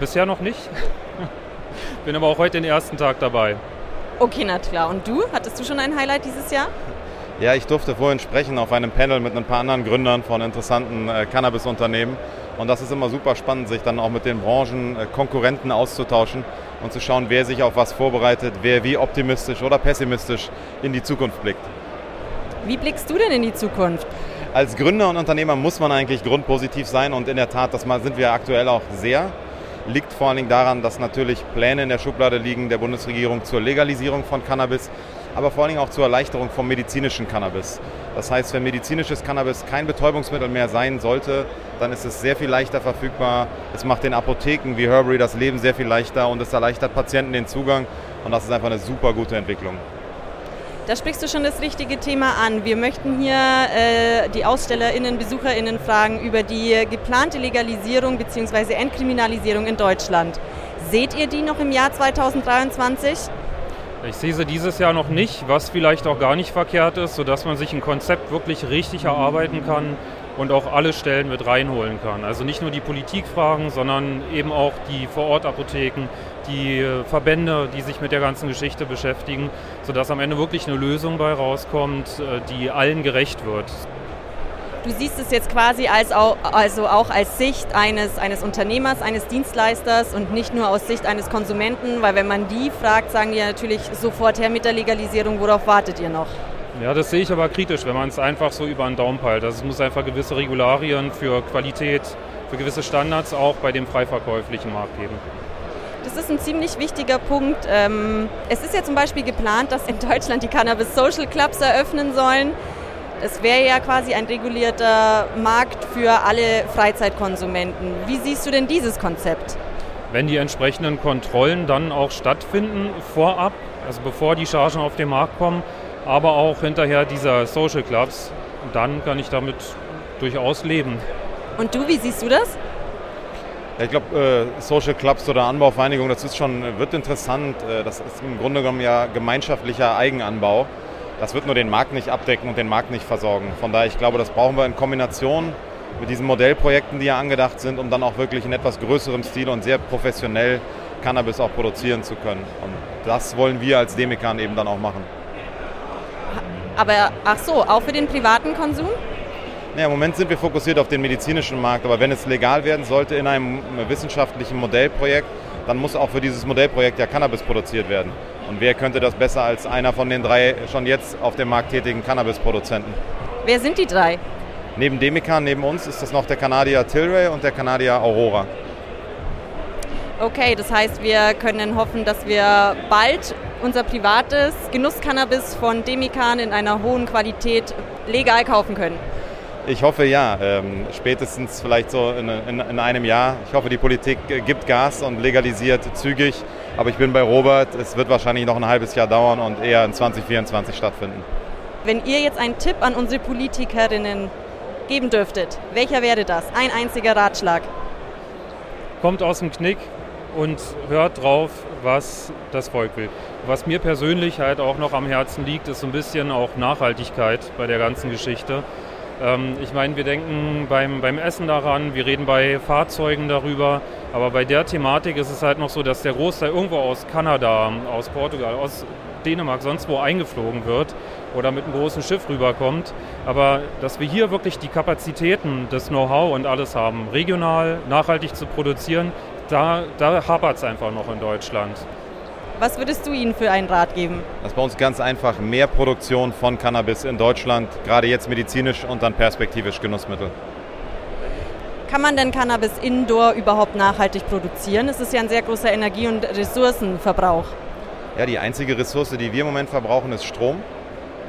Bisher noch nicht. Bin aber auch heute den ersten Tag dabei. Okay, na klar. Und du? Hattest du schon ein Highlight dieses Jahr? Ja, ich durfte vorhin sprechen auf einem Panel mit ein paar anderen Gründern von interessanten äh, Cannabis-Unternehmen. Und das ist immer super spannend, sich dann auch mit den Branchenkonkurrenten äh, auszutauschen und zu schauen, wer sich auf was vorbereitet, wer wie optimistisch oder pessimistisch in die Zukunft blickt. Wie blickst du denn in die Zukunft? Als Gründer und Unternehmer muss man eigentlich grundpositiv sein und in der Tat, das sind wir aktuell auch sehr. Liegt vor allen Dingen daran, dass natürlich Pläne in der Schublade liegen der Bundesregierung zur Legalisierung von Cannabis, aber vor allen Dingen auch zur Erleichterung vom medizinischen Cannabis. Das heißt, wenn medizinisches Cannabis kein Betäubungsmittel mehr sein sollte, dann ist es sehr viel leichter verfügbar. Es macht den Apotheken wie Herbery das Leben sehr viel leichter und es erleichtert Patienten den Zugang. Und das ist einfach eine super gute Entwicklung. Da sprichst du schon das richtige Thema an. Wir möchten hier äh, die AusstellerInnen, BesucherInnen fragen über die geplante Legalisierung bzw. Entkriminalisierung in Deutschland. Seht ihr die noch im Jahr 2023? Ich sehe sie dieses Jahr noch nicht, was vielleicht auch gar nicht verkehrt ist, sodass man sich ein Konzept wirklich richtig erarbeiten kann und auch alle Stellen mit reinholen kann. Also nicht nur die Politikfragen, sondern eben auch die Vorortapotheken, die äh, Verbände, die sich mit der ganzen Geschichte beschäftigen, sodass am Ende wirklich eine Lösung bei rauskommt, äh, die allen gerecht wird. Du siehst es jetzt quasi als auch, also auch als Sicht eines, eines Unternehmers, eines Dienstleisters und nicht nur aus Sicht eines Konsumenten, weil wenn man die fragt, sagen die ja natürlich sofort her mit der Legalisierung, worauf wartet ihr noch? Ja, das sehe ich aber kritisch, wenn man es einfach so über den Daumen peilt. Also es muss einfach gewisse Regularien für Qualität, für gewisse Standards auch bei dem freiverkäuflichen Markt geben. Das ist ein ziemlich wichtiger Punkt. Ähm, es ist ja zum Beispiel geplant, dass in Deutschland die Cannabis Social Clubs eröffnen sollen. Es wäre ja quasi ein regulierter Markt für alle Freizeitkonsumenten. Wie siehst du denn dieses Konzept? Wenn die entsprechenden Kontrollen dann auch stattfinden vorab, also bevor die Chargen auf den Markt kommen, aber auch hinterher dieser Social Clubs, dann kann ich damit durchaus leben. Und du, wie siehst du das? Ja, ich glaube, äh, Social Clubs oder Anbauvereinigungen, das ist schon, wird interessant. Äh, das ist im Grunde genommen ja gemeinschaftlicher Eigenanbau. Das wird nur den Markt nicht abdecken und den Markt nicht versorgen. Von daher, ich glaube, das brauchen wir in Kombination mit diesen Modellprojekten, die ja angedacht sind, um dann auch wirklich in etwas größerem Stil und sehr professionell Cannabis auch produzieren zu können. Und das wollen wir als Demikan eben dann auch machen. Aber ach so, auch für den privaten Konsum? Ja, Im Moment sind wir fokussiert auf den medizinischen Markt, aber wenn es legal werden sollte in einem wissenschaftlichen Modellprojekt, dann muss auch für dieses Modellprojekt ja Cannabis produziert werden. Und wer könnte das besser als einer von den drei schon jetzt auf dem Markt tätigen Cannabis-Produzenten? Wer sind die drei? Neben Demikan, neben uns ist das noch der Kanadier Tilray und der Kanadier Aurora. Okay, das heißt, wir können hoffen, dass wir bald unser privates Genusscannabis von Demikan in einer hohen Qualität legal kaufen können. Ich hoffe ja, ähm, spätestens vielleicht so in, in, in, einem Jahr. Ich hoffe, die Politik gibt Gas und legalisiert zügig. Aber ich bin bei Robert, es wird wahrscheinlich noch ein halbes Jahr dauern und eher in 2024 stattfinden. Wenn ihr jetzt einen Tipp an unsere Politikerinnen geben dürftet, welcher wäre das? Ein einziger Ratschlag. Kommt aus dem Knick, und hört drauf, was das Volk will. Was mir persönlich halt auch noch am Herzen liegt, ist so ein bisschen auch Nachhaltigkeit bei der ganzen Geschichte. Ähm, ich meine, wir denken beim, beim Essen daran, wir reden bei Fahrzeugen darüber, aber bei der Thematik ist es halt noch so, dass der Großteil irgendwo aus Kanada, aus Portugal, aus Dänemark, sonst wo eingeflogen wird oder mit einem großen Schiff rüberkommt. Aber dass wir hier wirklich die Kapazitäten, das Know-how und alles haben, regional, nachhaltig zu produzieren, da, da hapert es einfach noch in Deutschland. Was würdest du ihnen für einen Rat geben? Das ist bei uns ganz einfach mehr Produktion von Cannabis in Deutschland, gerade jetzt medizinisch und dann perspektivisch Genussmittel. Kann man denn Cannabis indoor überhaupt nachhaltig produzieren? Es ist ja ein sehr großer Energie- und Ressourcenverbrauch. Ja, die einzige Ressource, die wir im Moment verbrauchen, ist Strom.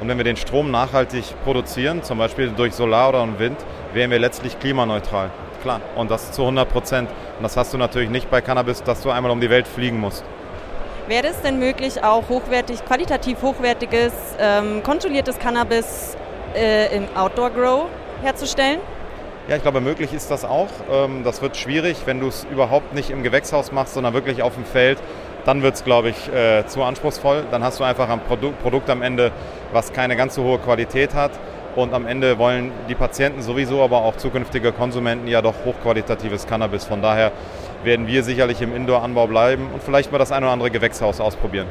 Und wenn wir den Strom nachhaltig produzieren, zum Beispiel durch Solar oder Wind, wären wir letztlich klimaneutral. Klar. Und das zu 100 Prozent. Und das hast du natürlich nicht bei Cannabis, dass du einmal um die Welt fliegen musst. Wäre es denn möglich, auch hochwertig, qualitativ hochwertiges, ähm, kontrolliertes Cannabis äh, im Outdoor Grow herzustellen? Ja, ich glaube, möglich ist das auch. Ähm, das wird schwierig, wenn du es überhaupt nicht im Gewächshaus machst, sondern wirklich auf dem Feld. Dann wird es, glaube ich, äh, zu anspruchsvoll. Dann hast du einfach ein Produkt, Produkt am Ende, was keine ganz so hohe Qualität hat. Und am Ende wollen die Patienten sowieso, aber auch zukünftige Konsumenten ja doch hochqualitatives Cannabis. Von daher werden wir sicherlich im Indoor-Anbau bleiben und vielleicht mal das ein oder andere Gewächshaus ausprobieren.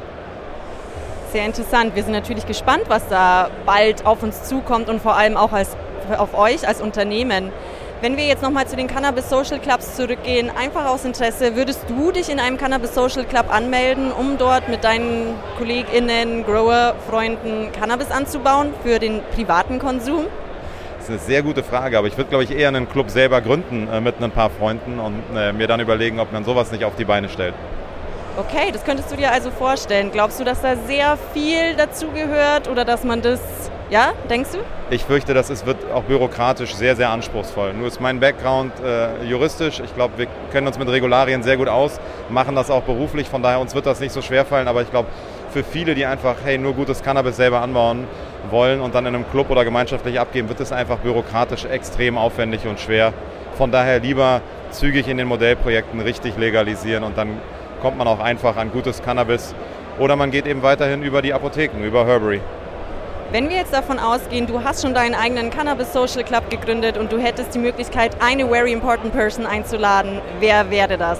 Sehr interessant. Wir sind natürlich gespannt, was da bald auf uns zukommt und vor allem auch als, auf euch als Unternehmen. Wenn wir jetzt nochmal zu den Cannabis Social Clubs zurückgehen, einfach aus Interesse, würdest du dich in einem Cannabis Social Club anmelden, um dort mit deinen KollegInnen, Grower, Freunden Cannabis anzubauen für den privaten Konsum? Das ist eine sehr gute Frage, aber ich würde, glaube ich, eher einen Club selber gründen äh, mit ein paar Freunden und äh, mir dann überlegen, ob man sowas nicht auf die Beine stellt. Okay, das könntest du dir also vorstellen. Glaubst du, dass da sehr viel dazugehört oder dass man das ja, denkst du? Ich fürchte, das ist, wird auch bürokratisch sehr, sehr anspruchsvoll. Nur ist mein Background äh, juristisch. Ich glaube, wir kennen uns mit Regularien sehr gut aus, machen das auch beruflich. Von daher uns wird das nicht so schwer fallen. Aber ich glaube, für viele, die einfach, hey, nur gutes Cannabis selber anbauen wollen und dann in einem Club oder gemeinschaftlich abgeben, wird es einfach bürokratisch extrem aufwendig und schwer. Von daher lieber zügig in den Modellprojekten richtig legalisieren und dann kommt man auch einfach an gutes Cannabis. Oder man geht eben weiterhin über die Apotheken, über Herbury. Wenn wir jetzt davon ausgehen, du hast schon deinen eigenen Cannabis Social Club gegründet und du hättest die Möglichkeit, eine very important person einzuladen, wer wäre das?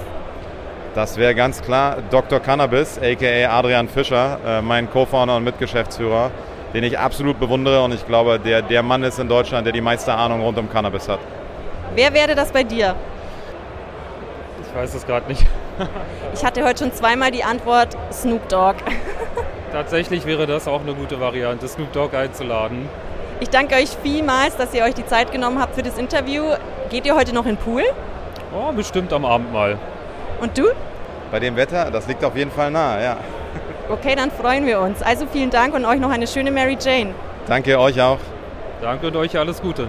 Das wäre ganz klar Dr. Cannabis, aka Adrian Fischer, äh, mein Co-Founder und Mitgeschäftsführer, den ich absolut bewundere und ich glaube, der der Mann ist in Deutschland, der die meiste Ahnung rund um Cannabis hat. Wer wäre das bei dir? Ich weiß es gerade nicht. ich hatte heute schon zweimal die Antwort Snoop Dogg. Tatsächlich wäre das auch eine gute Variante, Snoop Dogg einzuladen. Ich danke euch vielmals, dass ihr euch die Zeit genommen habt für das Interview. Geht ihr heute noch in den Pool? Oh, bestimmt am Abend mal. Und du? Bei dem Wetter, das liegt auf jeden Fall nahe, ja. Okay, dann freuen wir uns. Also vielen Dank und euch noch eine schöne Mary Jane. Danke euch auch. Danke und euch alles Gute.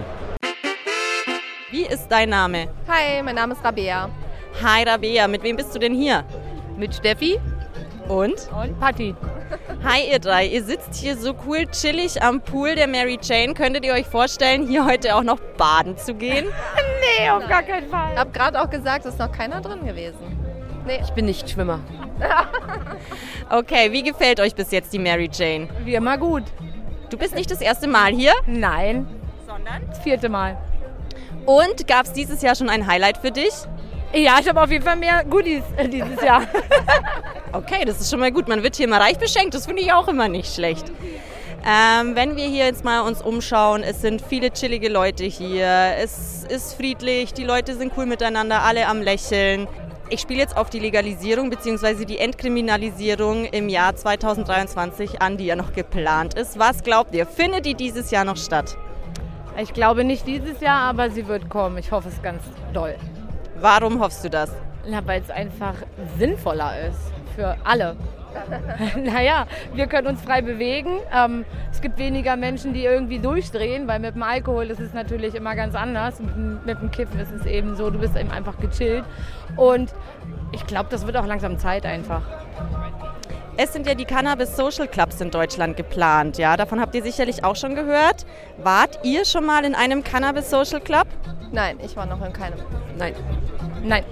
Wie ist dein Name? Hi, mein Name ist Rabea. Hi Rabea, mit wem bist du denn hier? Mit Steffi. Und? Und Patti. Hi ihr drei, ihr sitzt hier so cool chillig am Pool der Mary Jane. Könntet ihr euch vorstellen, hier heute auch noch baden zu gehen? nee, auf gar keinen Fall. Ich habe gerade auch gesagt, es ist noch keiner drin gewesen. Nee. Ich bin nicht Schwimmer. okay, wie gefällt euch bis jetzt die Mary Jane? Wie immer gut. Du bist nicht das erste Mal hier? Nein. Sondern? Das vierte Mal. Und gab es dieses Jahr schon ein Highlight für dich? Ja, ich habe auf jeden Fall mehr Goodies äh, dieses Jahr. okay, das ist schon mal gut. Man wird hier mal reich beschenkt. Das finde ich auch immer nicht schlecht. Ähm, wenn wir hier jetzt mal uns umschauen, es sind viele chillige Leute hier. Es ist friedlich, die Leute sind cool miteinander, alle am Lächeln. Ich spiele jetzt auf die Legalisierung bzw. die Entkriminalisierung im Jahr 2023 an, die ja noch geplant ist. Was glaubt ihr? Findet die dieses Jahr noch statt? Ich glaube nicht dieses Jahr, aber sie wird kommen. Ich hoffe es ganz doll. Warum hoffst du das? Na, weil es einfach sinnvoller ist für alle. naja, wir können uns frei bewegen. Ähm, es gibt weniger Menschen, die irgendwie durchdrehen, weil mit dem Alkohol ist es natürlich immer ganz anders. Mit, mit dem Kiffen ist es eben so, du bist eben einfach gechillt. Und ich glaube, das wird auch langsam Zeit einfach. Es sind ja die Cannabis Social Clubs in Deutschland geplant, ja. Davon habt ihr sicherlich auch schon gehört. Wart ihr schon mal in einem Cannabis Social Club? Nein, ich war noch in keinem. Nein. Nein.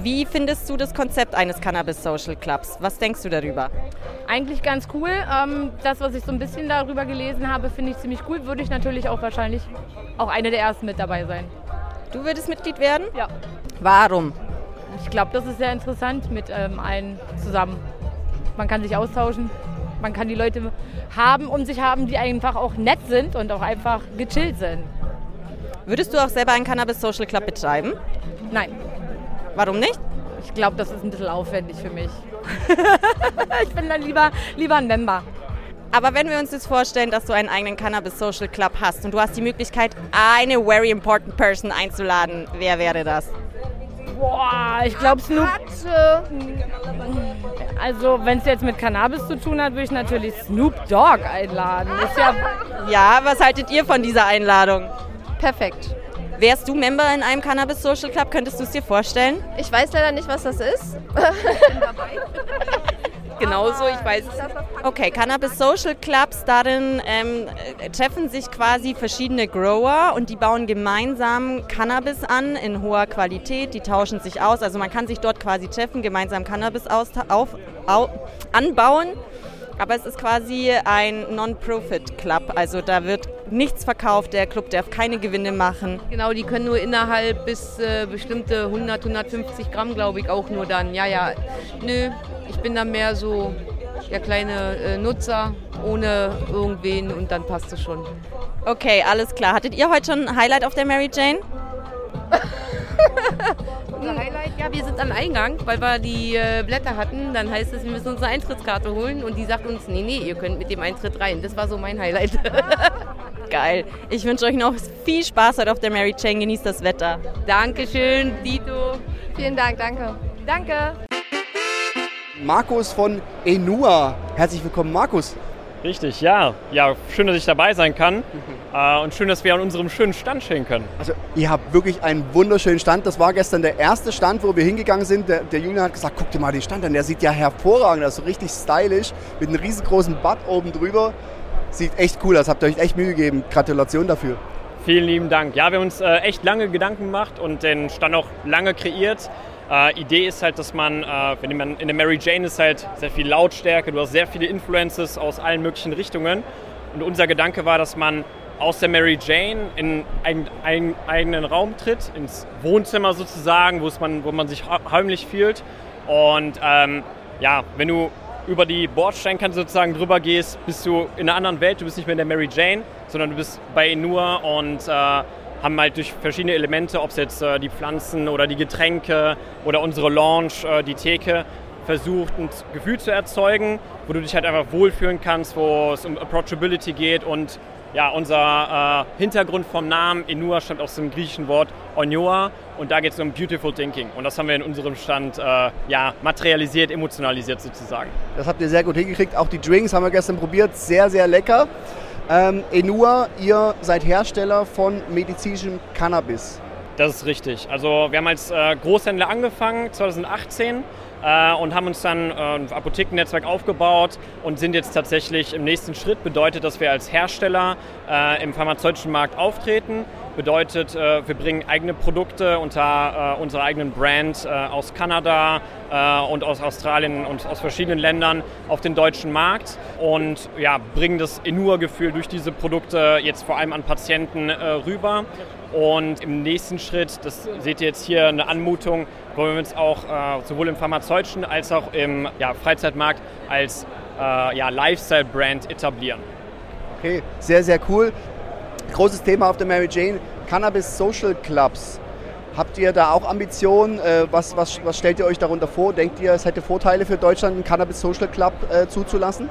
Wie findest du das Konzept eines Cannabis Social Clubs? Was denkst du darüber? Eigentlich ganz cool. Ähm, das, was ich so ein bisschen darüber gelesen habe, finde ich ziemlich cool. Würde ich natürlich auch wahrscheinlich auch eine der ersten mit dabei sein. Du würdest Mitglied werden? Ja. Warum? Ich glaube, das ist sehr interessant mit ähm, allen zusammen. Man kann sich austauschen, man kann die Leute haben um sich haben, die einfach auch nett sind und auch einfach gechillt sind. Würdest du auch selber einen Cannabis Social Club betreiben? Nein. Warum nicht? Ich glaube, das ist ein bisschen aufwendig für mich. ich bin dann lieber, lieber ein Member. Aber wenn wir uns jetzt vorstellen, dass du einen eigenen Cannabis Social Club hast und du hast die Möglichkeit, eine very important person einzuladen, wer wäre das? Boah, ich glaube Snoop. Also, wenn es jetzt mit Cannabis zu tun hat, würde ich natürlich Snoop Dogg einladen. Ist ja, Ja, was haltet ihr von dieser Einladung? Perfekt. Wärst du Member in einem Cannabis Social Club? Könntest du es dir vorstellen? Ich weiß leider nicht, was das ist. Genauso, ich weiß es. Okay, Cannabis Social Clubs, darin ähm, äh, treffen sich quasi verschiedene Grower und die bauen gemeinsam Cannabis an in hoher Qualität. Die tauschen sich aus. Also man kann sich dort quasi treffen, gemeinsam Cannabis austa- auf, au, anbauen. Aber es ist quasi ein Non-Profit-Club. Also da wird nichts verkauft. Der Club darf keine Gewinne machen. Genau, die können nur innerhalb bis äh, bestimmte 100, 150 Gramm, glaube ich, auch nur dann. Ja, ja, nö, ich bin dann mehr so der kleine äh, Nutzer ohne irgendwen und dann passt es schon. Okay, alles klar. Hattet ihr heute schon ein Highlight auf der Mary Jane? Unser Highlight, ja, wir sind am Eingang, weil wir die äh, Blätter hatten. Dann heißt es, wir müssen uns eine Eintrittskarte holen und die sagt uns, nee, nee, ihr könnt mit dem Eintritt rein. Das war so mein Highlight. Geil. Ich wünsche euch noch viel Spaß heute auf der Mary Jane. Genießt das Wetter. Dankeschön, Dito. Vielen Dank, danke. Danke. Markus von Enua. Herzlich willkommen, Markus. Richtig, ja. Ja, schön, dass ich dabei sein kann. Äh, und schön, dass wir an unserem schönen Stand stehen können. Also ihr habt wirklich einen wunderschönen Stand. Das war gestern der erste Stand, wo wir hingegangen sind. Der, der Julian hat gesagt, guck dir mal den Stand an, der sieht ja hervorragend aus, so richtig stylisch, mit einem riesengroßen Bad oben drüber. Sieht echt cool aus, habt ihr euch echt Mühe gegeben. Gratulation dafür. Vielen lieben Dank. Ja, wir haben uns äh, echt lange Gedanken gemacht und den Stand auch lange kreiert. Äh, Idee ist halt, dass man, äh, wenn man in der Mary Jane ist halt sehr viel Lautstärke, du hast sehr viele Influences aus allen möglichen Richtungen. Und unser Gedanke war, dass man aus der Mary Jane in einen, einen eigenen Raum tritt, ins Wohnzimmer sozusagen, wo, man, wo man sich heimlich fühlt. Und ähm, ja, wenn du über die Bordsteinkante sozusagen drüber gehst, bist du in einer anderen Welt. Du bist nicht mehr in der Mary Jane, sondern du bist bei Enua und äh, haben halt durch verschiedene Elemente, ob es jetzt äh, die Pflanzen oder die Getränke oder unsere Lounge, äh, die Theke, versucht, ein Gefühl zu erzeugen, wo du dich halt einfach wohlfühlen kannst, wo es um Approachability geht und ja, unser äh, Hintergrund vom Namen Enua stammt aus dem griechischen Wort Onyoa und da geht es um Beautiful Thinking und das haben wir in unserem Stand äh, ja, materialisiert, emotionalisiert sozusagen. Das habt ihr sehr gut hingekriegt. Auch die Drinks haben wir gestern probiert. Sehr, sehr lecker. Ähm, Enua, ihr seid Hersteller von medizinischem Cannabis. Das ist richtig. Also wir haben als äh, Großhändler angefangen 2018 äh, und haben uns dann äh, ein Apothekennetzwerk aufgebaut und sind jetzt tatsächlich im nächsten Schritt. Bedeutet, dass wir als Hersteller äh, im pharmazeutischen Markt auftreten. Bedeutet, äh, wir bringen eigene Produkte unter äh, unserer eigenen Brand äh, aus Kanada und aus Australien und aus verschiedenen Ländern auf den deutschen Markt und ja, bringen das Enua-Gefühl durch diese Produkte jetzt vor allem an Patienten rüber. Und im nächsten Schritt, das seht ihr jetzt hier eine Anmutung, wollen wir uns auch äh, sowohl im pharmazeutischen als auch im ja, Freizeitmarkt als äh, ja, Lifestyle-Brand etablieren. Okay, sehr, sehr cool. Großes Thema auf der Mary Jane, Cannabis Social Clubs. Habt ihr da auch Ambitionen? Äh, was, was, was stellt ihr euch darunter vor? Denkt ihr, es hätte Vorteile für Deutschland, einen Cannabis Social Club äh, zuzulassen?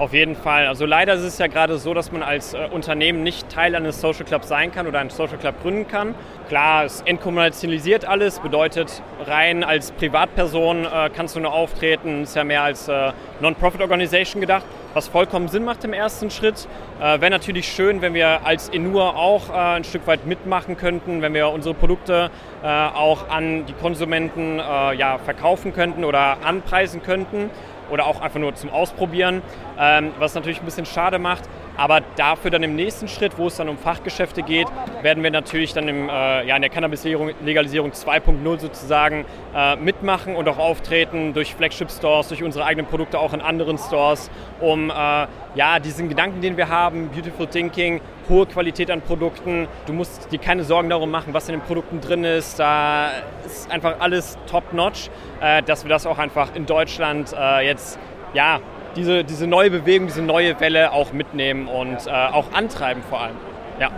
Auf jeden Fall. Also leider ist es ja gerade so, dass man als äh, Unternehmen nicht Teil eines Social Clubs sein kann oder einen Social Club gründen kann. Klar, es entkommunalisiert alles, bedeutet rein als Privatperson äh, kannst du nur auftreten, ist ja mehr als äh, Non-Profit-Organisation gedacht, was vollkommen Sinn macht im ersten Schritt. Äh, Wäre natürlich schön, wenn wir als Enur auch äh, ein Stück weit mitmachen könnten, wenn wir unsere Produkte äh, auch an die Konsumenten ja, verkaufen könnten oder anpreisen könnten. Oder auch einfach nur zum Ausprobieren, ähm, was natürlich ein bisschen schade macht. Aber dafür dann im nächsten Schritt, wo es dann um Fachgeschäfte geht, werden wir natürlich dann im, äh, ja, in der Cannabis-Legalisierung 2.0 sozusagen äh, mitmachen und auch auftreten durch Flagship-Stores, durch unsere eigenen Produkte auch in anderen Stores, um äh, ja, diesen Gedanken, den wir haben, Beautiful Thinking, hohe Qualität an Produkten, du musst dir keine Sorgen darum machen, was in den Produkten drin ist, da ist einfach alles top-notch, äh, dass wir das auch einfach in Deutschland äh, jetzt ja, diese, diese neue Bewegung, diese neue Welle auch mitnehmen und äh, auch antreiben vor allem. Ja.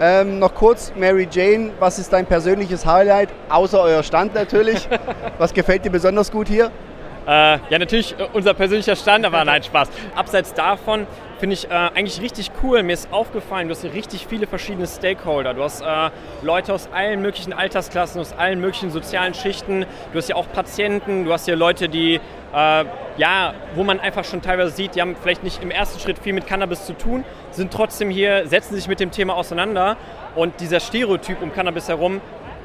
Ähm, noch kurz, Mary Jane, was ist dein persönliches Highlight, außer euer Stand natürlich? was gefällt dir besonders gut hier? Äh, ja, natürlich unser persönlicher Stand, aber nein, Spaß. Abseits davon finde ich äh, eigentlich richtig cool. Mir ist aufgefallen, du hast hier richtig viele verschiedene Stakeholder. Du hast äh, Leute aus allen möglichen Altersklassen, aus allen möglichen sozialen Schichten. Du hast hier auch Patienten, du hast hier Leute, die, äh, ja, wo man einfach schon teilweise sieht, die haben vielleicht nicht im ersten Schritt viel mit Cannabis zu tun, sind trotzdem hier, setzen sich mit dem Thema auseinander. Und dieser Stereotyp um Cannabis herum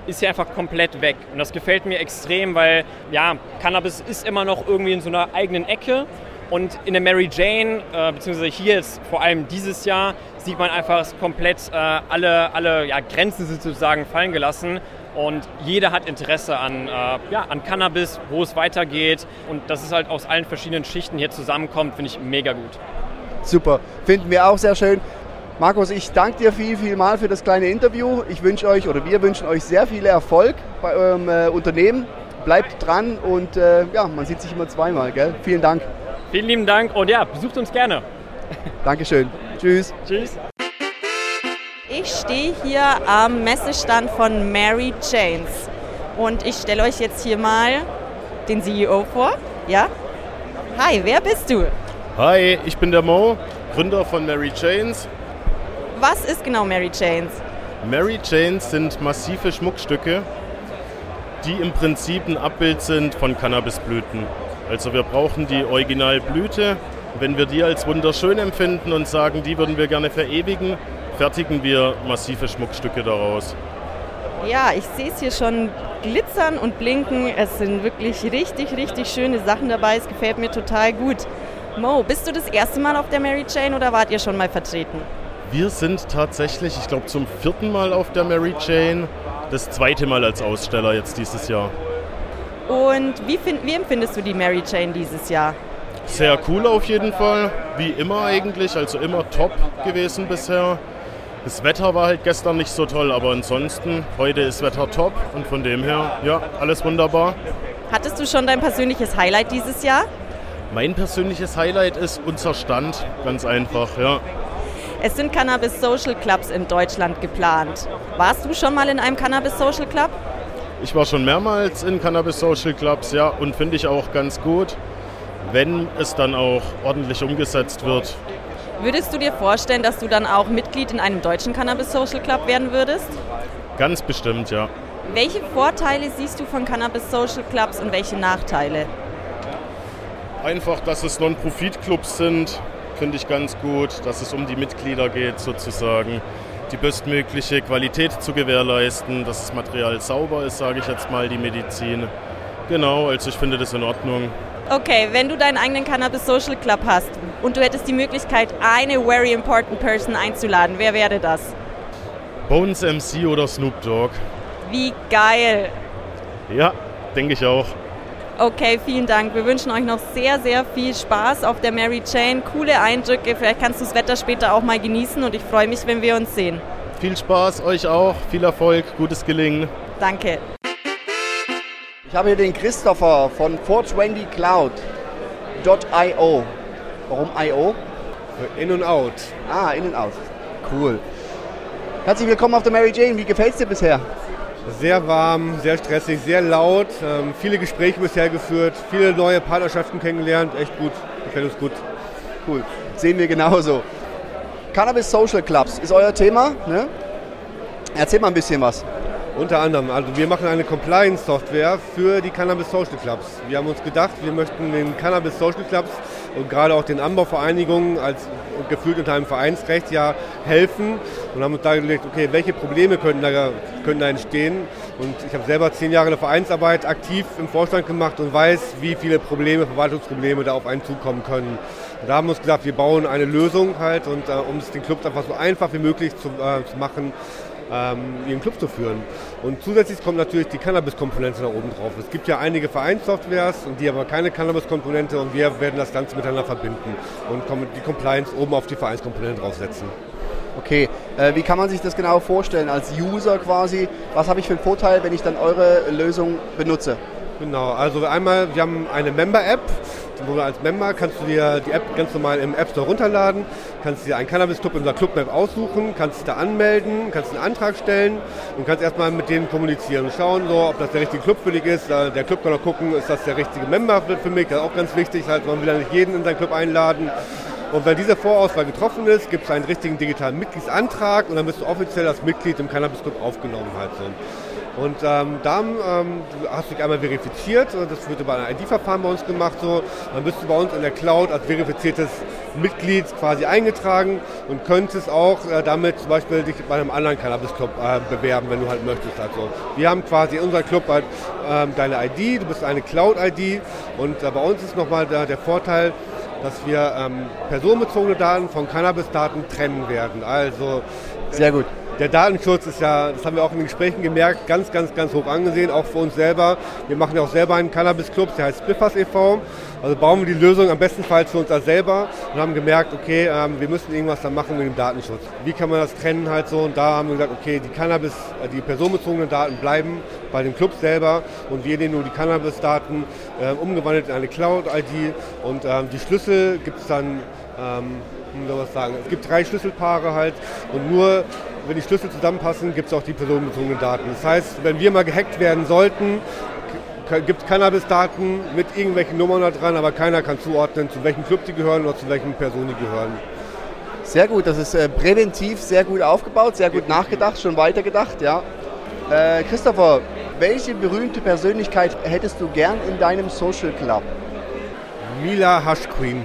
ist hier einfach komplett weg. Und das gefällt mir extrem, weil ja, Cannabis ist immer noch irgendwie in so einer eigenen Ecke. Und in der Mary Jane, äh, beziehungsweise hier jetzt vor allem dieses Jahr, sieht man einfach komplett äh, alle, alle ja, Grenzen sozusagen fallen gelassen. Und jeder hat Interesse an, äh, ja, an Cannabis, wo es weitergeht. Und dass es halt aus allen verschiedenen Schichten hier zusammenkommt, finde ich mega gut. Super, finden wir auch sehr schön. Markus, ich danke dir viel, viel mal für das kleine Interview. Ich wünsche euch oder wir wünschen euch sehr viel Erfolg bei eurem äh, Unternehmen. Bleibt dran und äh, ja, man sieht sich immer zweimal, gell? Vielen Dank. Vielen lieben Dank und ja, besucht uns gerne. Dankeschön. Tschüss. Tschüss. Ich stehe hier am Messestand von Mary Janes und ich stelle euch jetzt hier mal den CEO vor. Ja? Hi, wer bist du? Hi, ich bin der Mo, Gründer von Mary Janes. Was ist genau Mary Janes? Mary Janes sind massive Schmuckstücke, die im Prinzip ein Abbild sind von Cannabisblüten. Also wir brauchen die Originalblüte. Wenn wir die als wunderschön empfinden und sagen, die würden wir gerne verewigen, fertigen wir massive Schmuckstücke daraus. Ja, ich sehe es hier schon glitzern und blinken. Es sind wirklich richtig, richtig schöne Sachen dabei. Es gefällt mir total gut. Mo, bist du das erste Mal auf der Mary Jane oder wart ihr schon mal vertreten? Wir sind tatsächlich, ich glaube, zum vierten Mal auf der Mary Jane. Das zweite Mal als Aussteller jetzt dieses Jahr. Und wie, find, wie empfindest du die Mary Jane dieses Jahr? Sehr cool auf jeden Fall, wie immer eigentlich, also immer top gewesen bisher. Das Wetter war halt gestern nicht so toll, aber ansonsten, heute ist Wetter top und von dem her, ja, alles wunderbar. Hattest du schon dein persönliches Highlight dieses Jahr? Mein persönliches Highlight ist unser Stand, ganz einfach, ja. Es sind Cannabis Social Clubs in Deutschland geplant. Warst du schon mal in einem Cannabis Social Club? Ich war schon mehrmals in Cannabis Social Clubs, ja, und finde ich auch ganz gut, wenn es dann auch ordentlich umgesetzt wird. Würdest du dir vorstellen, dass du dann auch Mitglied in einem deutschen Cannabis Social Club werden würdest? Ganz bestimmt, ja. Welche Vorteile siehst du von Cannabis Social Clubs und welche Nachteile? Einfach, dass es Non-Profit-Clubs sind, finde ich ganz gut, dass es um die Mitglieder geht sozusagen, die bestmögliche Qualität zu gewährleisten, dass das Material sauber ist, sage ich jetzt mal, die Medizin. Genau, also ich finde das in Ordnung. Okay, wenn du deinen eigenen Cannabis Social Club hast und du hättest die Möglichkeit, eine very important person einzuladen, wer wäre das? Bones MC oder Snoop Dogg? Wie geil! Ja, denke ich auch. Okay, vielen Dank. Wir wünschen euch noch sehr, sehr viel Spaß auf der Mary Jane. Coole Eindrücke. Vielleicht kannst du das Wetter später auch mal genießen und ich freue mich, wenn wir uns sehen. Viel Spaß, euch auch. Viel Erfolg, gutes Gelingen. Danke. Ich habe hier den Christopher von 420cloud.io. Warum IO? In und out. Ah, in und out. Cool. Herzlich willkommen auf der Mary Jane. Wie gefällt es dir bisher? Sehr warm, sehr stressig, sehr laut. Ähm, viele Gespräche bisher geführt, viele neue Partnerschaften kennengelernt. Echt gut, gefällt uns gut. Cool. Sehen wir genauso. Cannabis Social Clubs ist euer Thema. Ne? Erzähl mal ein bisschen was. Unter anderem, also wir machen eine Compliance-Software für die Cannabis Social Clubs. Wir haben uns gedacht, wir möchten den Cannabis Social Clubs und gerade auch den Anbauvereinigungen als gefühlt unter einem Vereinsrecht ja helfen und haben uns da gelegt, okay, welche Probleme können da, können da entstehen Und ich habe selber zehn Jahre in der Vereinsarbeit aktiv im Vorstand gemacht und weiß, wie viele Probleme, Verwaltungsprobleme da auf einen zukommen können. Und da haben wir uns gesagt, wir bauen eine Lösung halt und äh, um es den Clubs einfach so einfach wie möglich zu, äh, zu machen, ähm, ihren Club zu führen. Und zusätzlich kommt natürlich die Cannabis-Komponente da oben drauf. Es gibt ja einige Vereinssoftwares und die haben aber keine Cannabis-Komponente und wir werden das Ganze miteinander verbinden und die Compliance oben auf die Vereinskomponente draufsetzen. Okay, äh, wie kann man sich das genau vorstellen als User quasi? Was habe ich für einen Vorteil, wenn ich dann eure Lösung benutze? Genau, also einmal, wir haben eine Member-App, wo du als Member kannst du dir die App ganz normal im App Store runterladen, kannst dir einen Cannabis-Club in unserer Club-Map aussuchen, kannst dich da anmelden, kannst einen Antrag stellen und kannst erstmal mit denen kommunizieren und schauen, so, ob das der richtige Club für dich ist. Der Club kann auch gucken, ist das der richtige Member für mich, das ist auch ganz wichtig, halt, man will ja nicht jeden in seinen Club einladen. Und wenn diese Vorauswahl getroffen ist, gibt es einen richtigen digitalen Mitgliedsantrag und dann bist du offiziell als Mitglied im Cannabis Club aufgenommen halt so. Und ähm, dann ähm, hast du dich einmal verifiziert, das wird über ein ID-Verfahren bei uns gemacht so. Dann bist du bei uns in der Cloud als verifiziertes Mitglied quasi eingetragen und könntest auch äh, damit zum Beispiel dich bei einem anderen Cannabis-Club äh, bewerben, wenn du halt möchtest. Also wir haben quasi in unserem Club halt ähm, deine ID, du bist eine Cloud-ID und äh, bei uns ist nochmal der, der Vorteil, dass wir ähm, personenbezogene Daten von Cannabis-Daten trennen werden. Also sehr gut. Der Datenschutz ist ja, das haben wir auch in den Gesprächen gemerkt, ganz, ganz, ganz hoch angesehen, auch für uns selber. Wir machen ja auch selber einen Cannabis-Club, der heißt Spiffers e.V. Also bauen wir die Lösung am bestenfalls für uns selber und haben gemerkt, okay, ähm, wir müssen irgendwas da machen mit dem Datenschutz. Wie kann man das trennen halt so? Und da haben wir gesagt, okay, die Cannabis, äh, die personenbezogenen Daten bleiben bei dem Club selber und wir nehmen nur die Cannabis-Daten äh, umgewandelt in eine Cloud-ID und ähm, die Schlüssel gibt es dann ähm, wie soll man sagen, es gibt drei Schlüsselpaare halt und nur wenn die Schlüssel zusammenpassen, gibt es auch die personenbezogenen Daten. Das heißt, wenn wir mal gehackt werden sollten, gibt es Cannabis-Daten mit irgendwelchen Nummern da dran, aber keiner kann zuordnen, zu welchem Club die gehören oder zu welchen Personen die gehören. Sehr gut, das ist äh, präventiv sehr gut aufgebaut, sehr gut nachgedacht, schon weitergedacht, ja. Äh, Christopher, welche berühmte Persönlichkeit hättest du gern in deinem Social Club? Mila Hush Queen.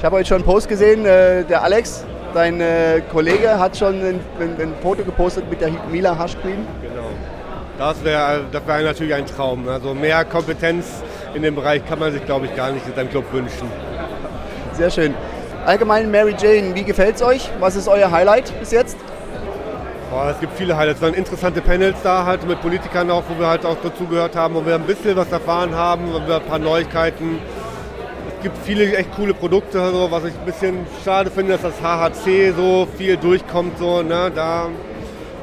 Ich habe heute schon einen Post gesehen, äh, der Alex, dein äh, Kollege, hat schon ein, ein, ein, Foto gepostet mit der Mila Queen. Genau. Das wäre das wär natürlich ein Traum. Also mehr Kompetenz in dem Bereich kann man sich, glaube ich, gar nicht in seinem Club wünschen. Sehr schön. Allgemein Mary Jane, wie gefällt es euch? Was ist euer Highlight bis jetzt? Boah, es gibt viele Highlights. Es waren interessante Panels da halt mit Politikern auch, wo wir halt auch dazugehört haben, wo wir ein bisschen was erfahren haben, wo wir ein paar Neuigkeiten gibt viele echt coole Produkte, so, was ich ein bisschen schade finde, dass das HHC so viel durchkommt. So, ne? Da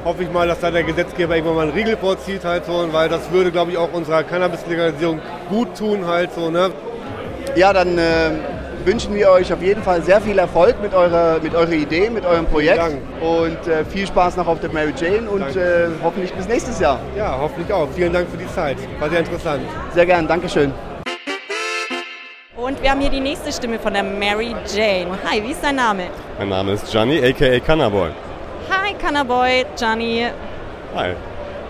hoffe ich mal, dass da der Gesetzgeber irgendwann mal einen Riegel vorzieht, halt so, weil das würde, glaube ich, auch unserer Cannabis-Legalisierung gut tun, halt so. Ne? Ja, dann äh, wünschen wir euch auf jeden Fall sehr viel Erfolg mit eurer, mit eurer Idee, mit eurem Projekt und äh, viel Spaß noch auf der Mary Jane und äh, hoffentlich bis nächstes Jahr. Ja, hoffentlich auch. Vielen Dank für die Zeit. War sehr interessant. Sehr gern, Dankeschön. Und wir haben hier die nächste Stimme von der Mary Jane. Hi, wie ist dein Name? Mein Name ist Gianni, aka Cannaboy. Hi, Cannaboy, Gianni. Hi.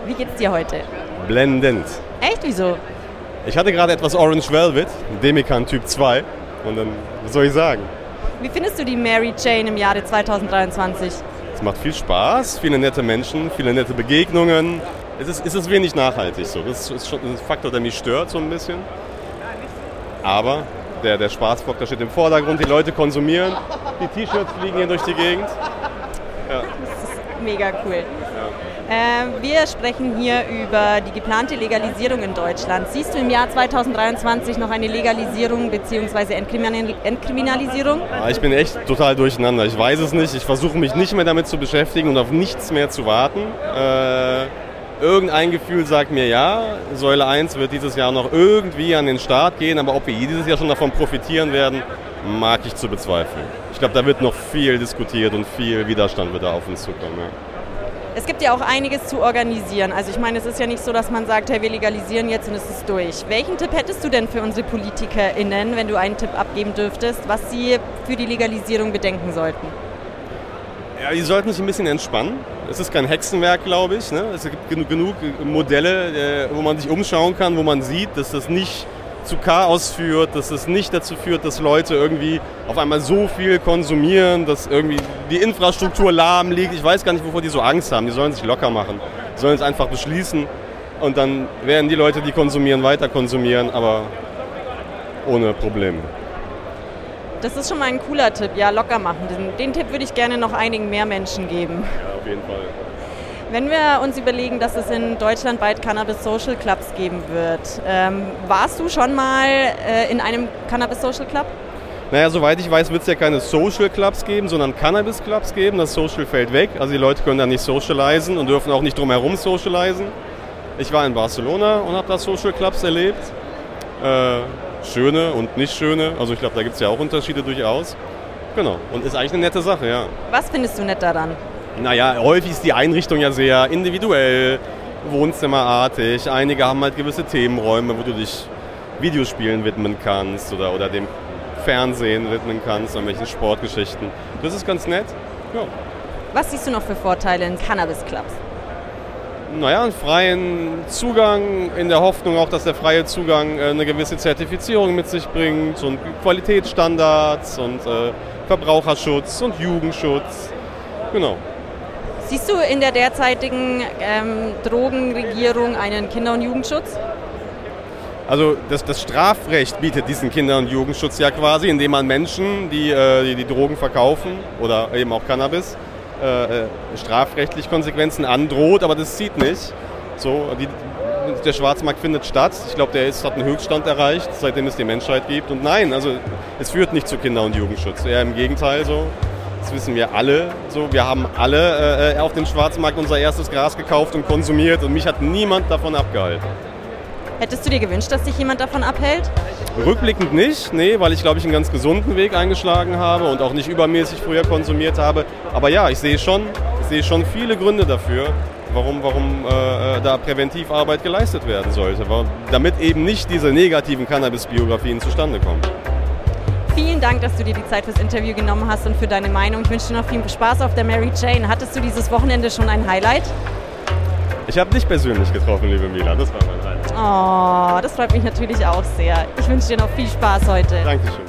Wie geht's dir heute? Blendend. Echt, wieso? Ich hatte gerade etwas Orange Velvet, Demikan Typ 2. Und dann, was soll ich sagen? Wie findest du die Mary Jane im Jahre 2023? Es macht viel Spaß, viele nette Menschen, viele nette Begegnungen. Es ist, es ist wenig nachhaltig so. Das ist schon ein Faktor, der mich stört so ein bisschen. Aber der, der Spaßbock, der steht im Vordergrund, die Leute konsumieren, die T-Shirts fliegen hier durch die Gegend. Ja. Das ist mega cool. Äh, wir sprechen hier über die geplante Legalisierung in Deutschland. Siehst du im Jahr 2023 noch eine Legalisierung bzw. Entkriminalisierung? Ja, ich bin echt total durcheinander. Ich weiß es nicht. Ich versuche mich nicht mehr damit zu beschäftigen und auf nichts mehr zu warten. Äh, Irgendein Gefühl sagt mir ja, Säule 1 wird dieses Jahr noch irgendwie an den Start gehen, aber ob wir dieses Jahr schon davon profitieren werden, mag ich zu bezweifeln. Ich glaube, da wird noch viel diskutiert und viel Widerstand wird da auf uns zukommen. Ja. Es gibt ja auch einiges zu organisieren. Also ich meine, es ist ja nicht so, dass man sagt, hey, wir legalisieren jetzt und es ist durch. Welchen Tipp hättest du denn für unsere PolitikerInnen, wenn du einen Tipp abgeben dürftest, was sie für die Legalisierung bedenken sollten? Ja, die sollten sich ein bisschen entspannen. Es ist kein Hexenwerk, glaube ich. Ne? Es gibt genug, Modelle, äh, wo man sich umschauen kann, wo man sieht, dass das nicht zu Chaos führt, dass es nicht dazu führt, dass Leute irgendwie auf einmal so viel konsumieren, dass irgendwie die Infrastruktur lahm liegt. Ich weiß gar nicht, wovor die so Angst haben. Die sollen sich locker machen. sollen es einfach beschließen und dann werden die Leute, die konsumieren, weiter konsumieren, aber ohne Probleme. Das ist schon mal ein cooler Tipp, ja, locker machen. Den, den Tipp würde ich gerne noch einigen mehr Menschen geben. Ja, auf jeden Fall. Wenn wir uns überlegen, dass es in Deutschland bald Cannabis Social Clubs geben wird, ähm, warst du schon mal äh, in einem Cannabis Social Club? Naja, soweit ich weiß, wird es ja keine Social Clubs geben, sondern Cannabis Clubs geben. Das Social fällt weg. Also die Leute können da nicht socialisen und dürfen auch nicht drumherum socialisen. Ich war in Barcelona und habe da Social Clubs erlebt. Äh, schöne und nicht schöne. Also ich glaube, da gibt es ja auch Unterschiede durchaus. Genau. Und ist eigentlich eine nette Sache, ja. Was findest du nett daran? Naja, häufig ist die Einrichtung ja sehr individuell, wohnzimmerartig. Einige haben halt gewisse Themenräume, wo du dich Videospielen widmen kannst oder, oder dem Fernsehen widmen kannst, irgendwelchen Sportgeschichten. Das ist ganz nett. Ja. Was siehst du noch für Vorteile in Cannabis Clubs? Naja, einen freien Zugang, in der Hoffnung auch, dass der freie Zugang äh, eine gewisse Zertifizierung mit sich bringt und Qualitätsstandards und äh, Verbraucherschutz und Jugendschutz. Genau. Siehst du in der derzeitigen ähm, Drogenregierung einen Kinder- und Jugendschutz? Also das, das, Strafrecht bietet diesen Kinder- und Jugendschutz ja quasi, indem man Menschen, die, äh, die, die Drogen verkaufen oder eben auch Cannabis, äh, strafrechtlich Konsequenzen androht, aber das zieht nicht. So, die, der Schwarzmarkt findet statt. Ich glaube, der ist, hat einen Höchststand erreicht, seitdem es die Menschheit gibt. Und nein, also es führt nicht zu Kinder- und Jugendschutz. Eher im Gegenteil so. Das wissen wir alle. So, wir haben alle äh, auf dem Schwarzmarkt unser erstes Gras gekauft und konsumiert und mich hat niemand davon abgehalten. Hättest du dir gewünscht, dass dich jemand davon abhält? Rückblickend nicht, nee, weil ich glaube ich einen ganz gesunden Weg eingeschlagen habe und auch nicht übermäßig früher konsumiert habe. Aber ja, ich sehe schon, ich sehe schon viele Gründe dafür, warum, warum äh, da Präventivarbeit geleistet werden sollte, damit eben nicht diese negativen Cannabis-Biografien zustande kommen. Vielen Dank, dass du dir die Zeit fürs Interview genommen hast und für deine Meinung. Ich wünsche dir noch viel Spaß auf der Mary Jane. Hattest du dieses Wochenende schon ein Highlight? Ich habe dich persönlich getroffen, liebe Mila. Das war mein Highlight. Oh, das freut mich natürlich auch sehr. Ich wünsche dir noch viel Spaß heute. Dankeschön.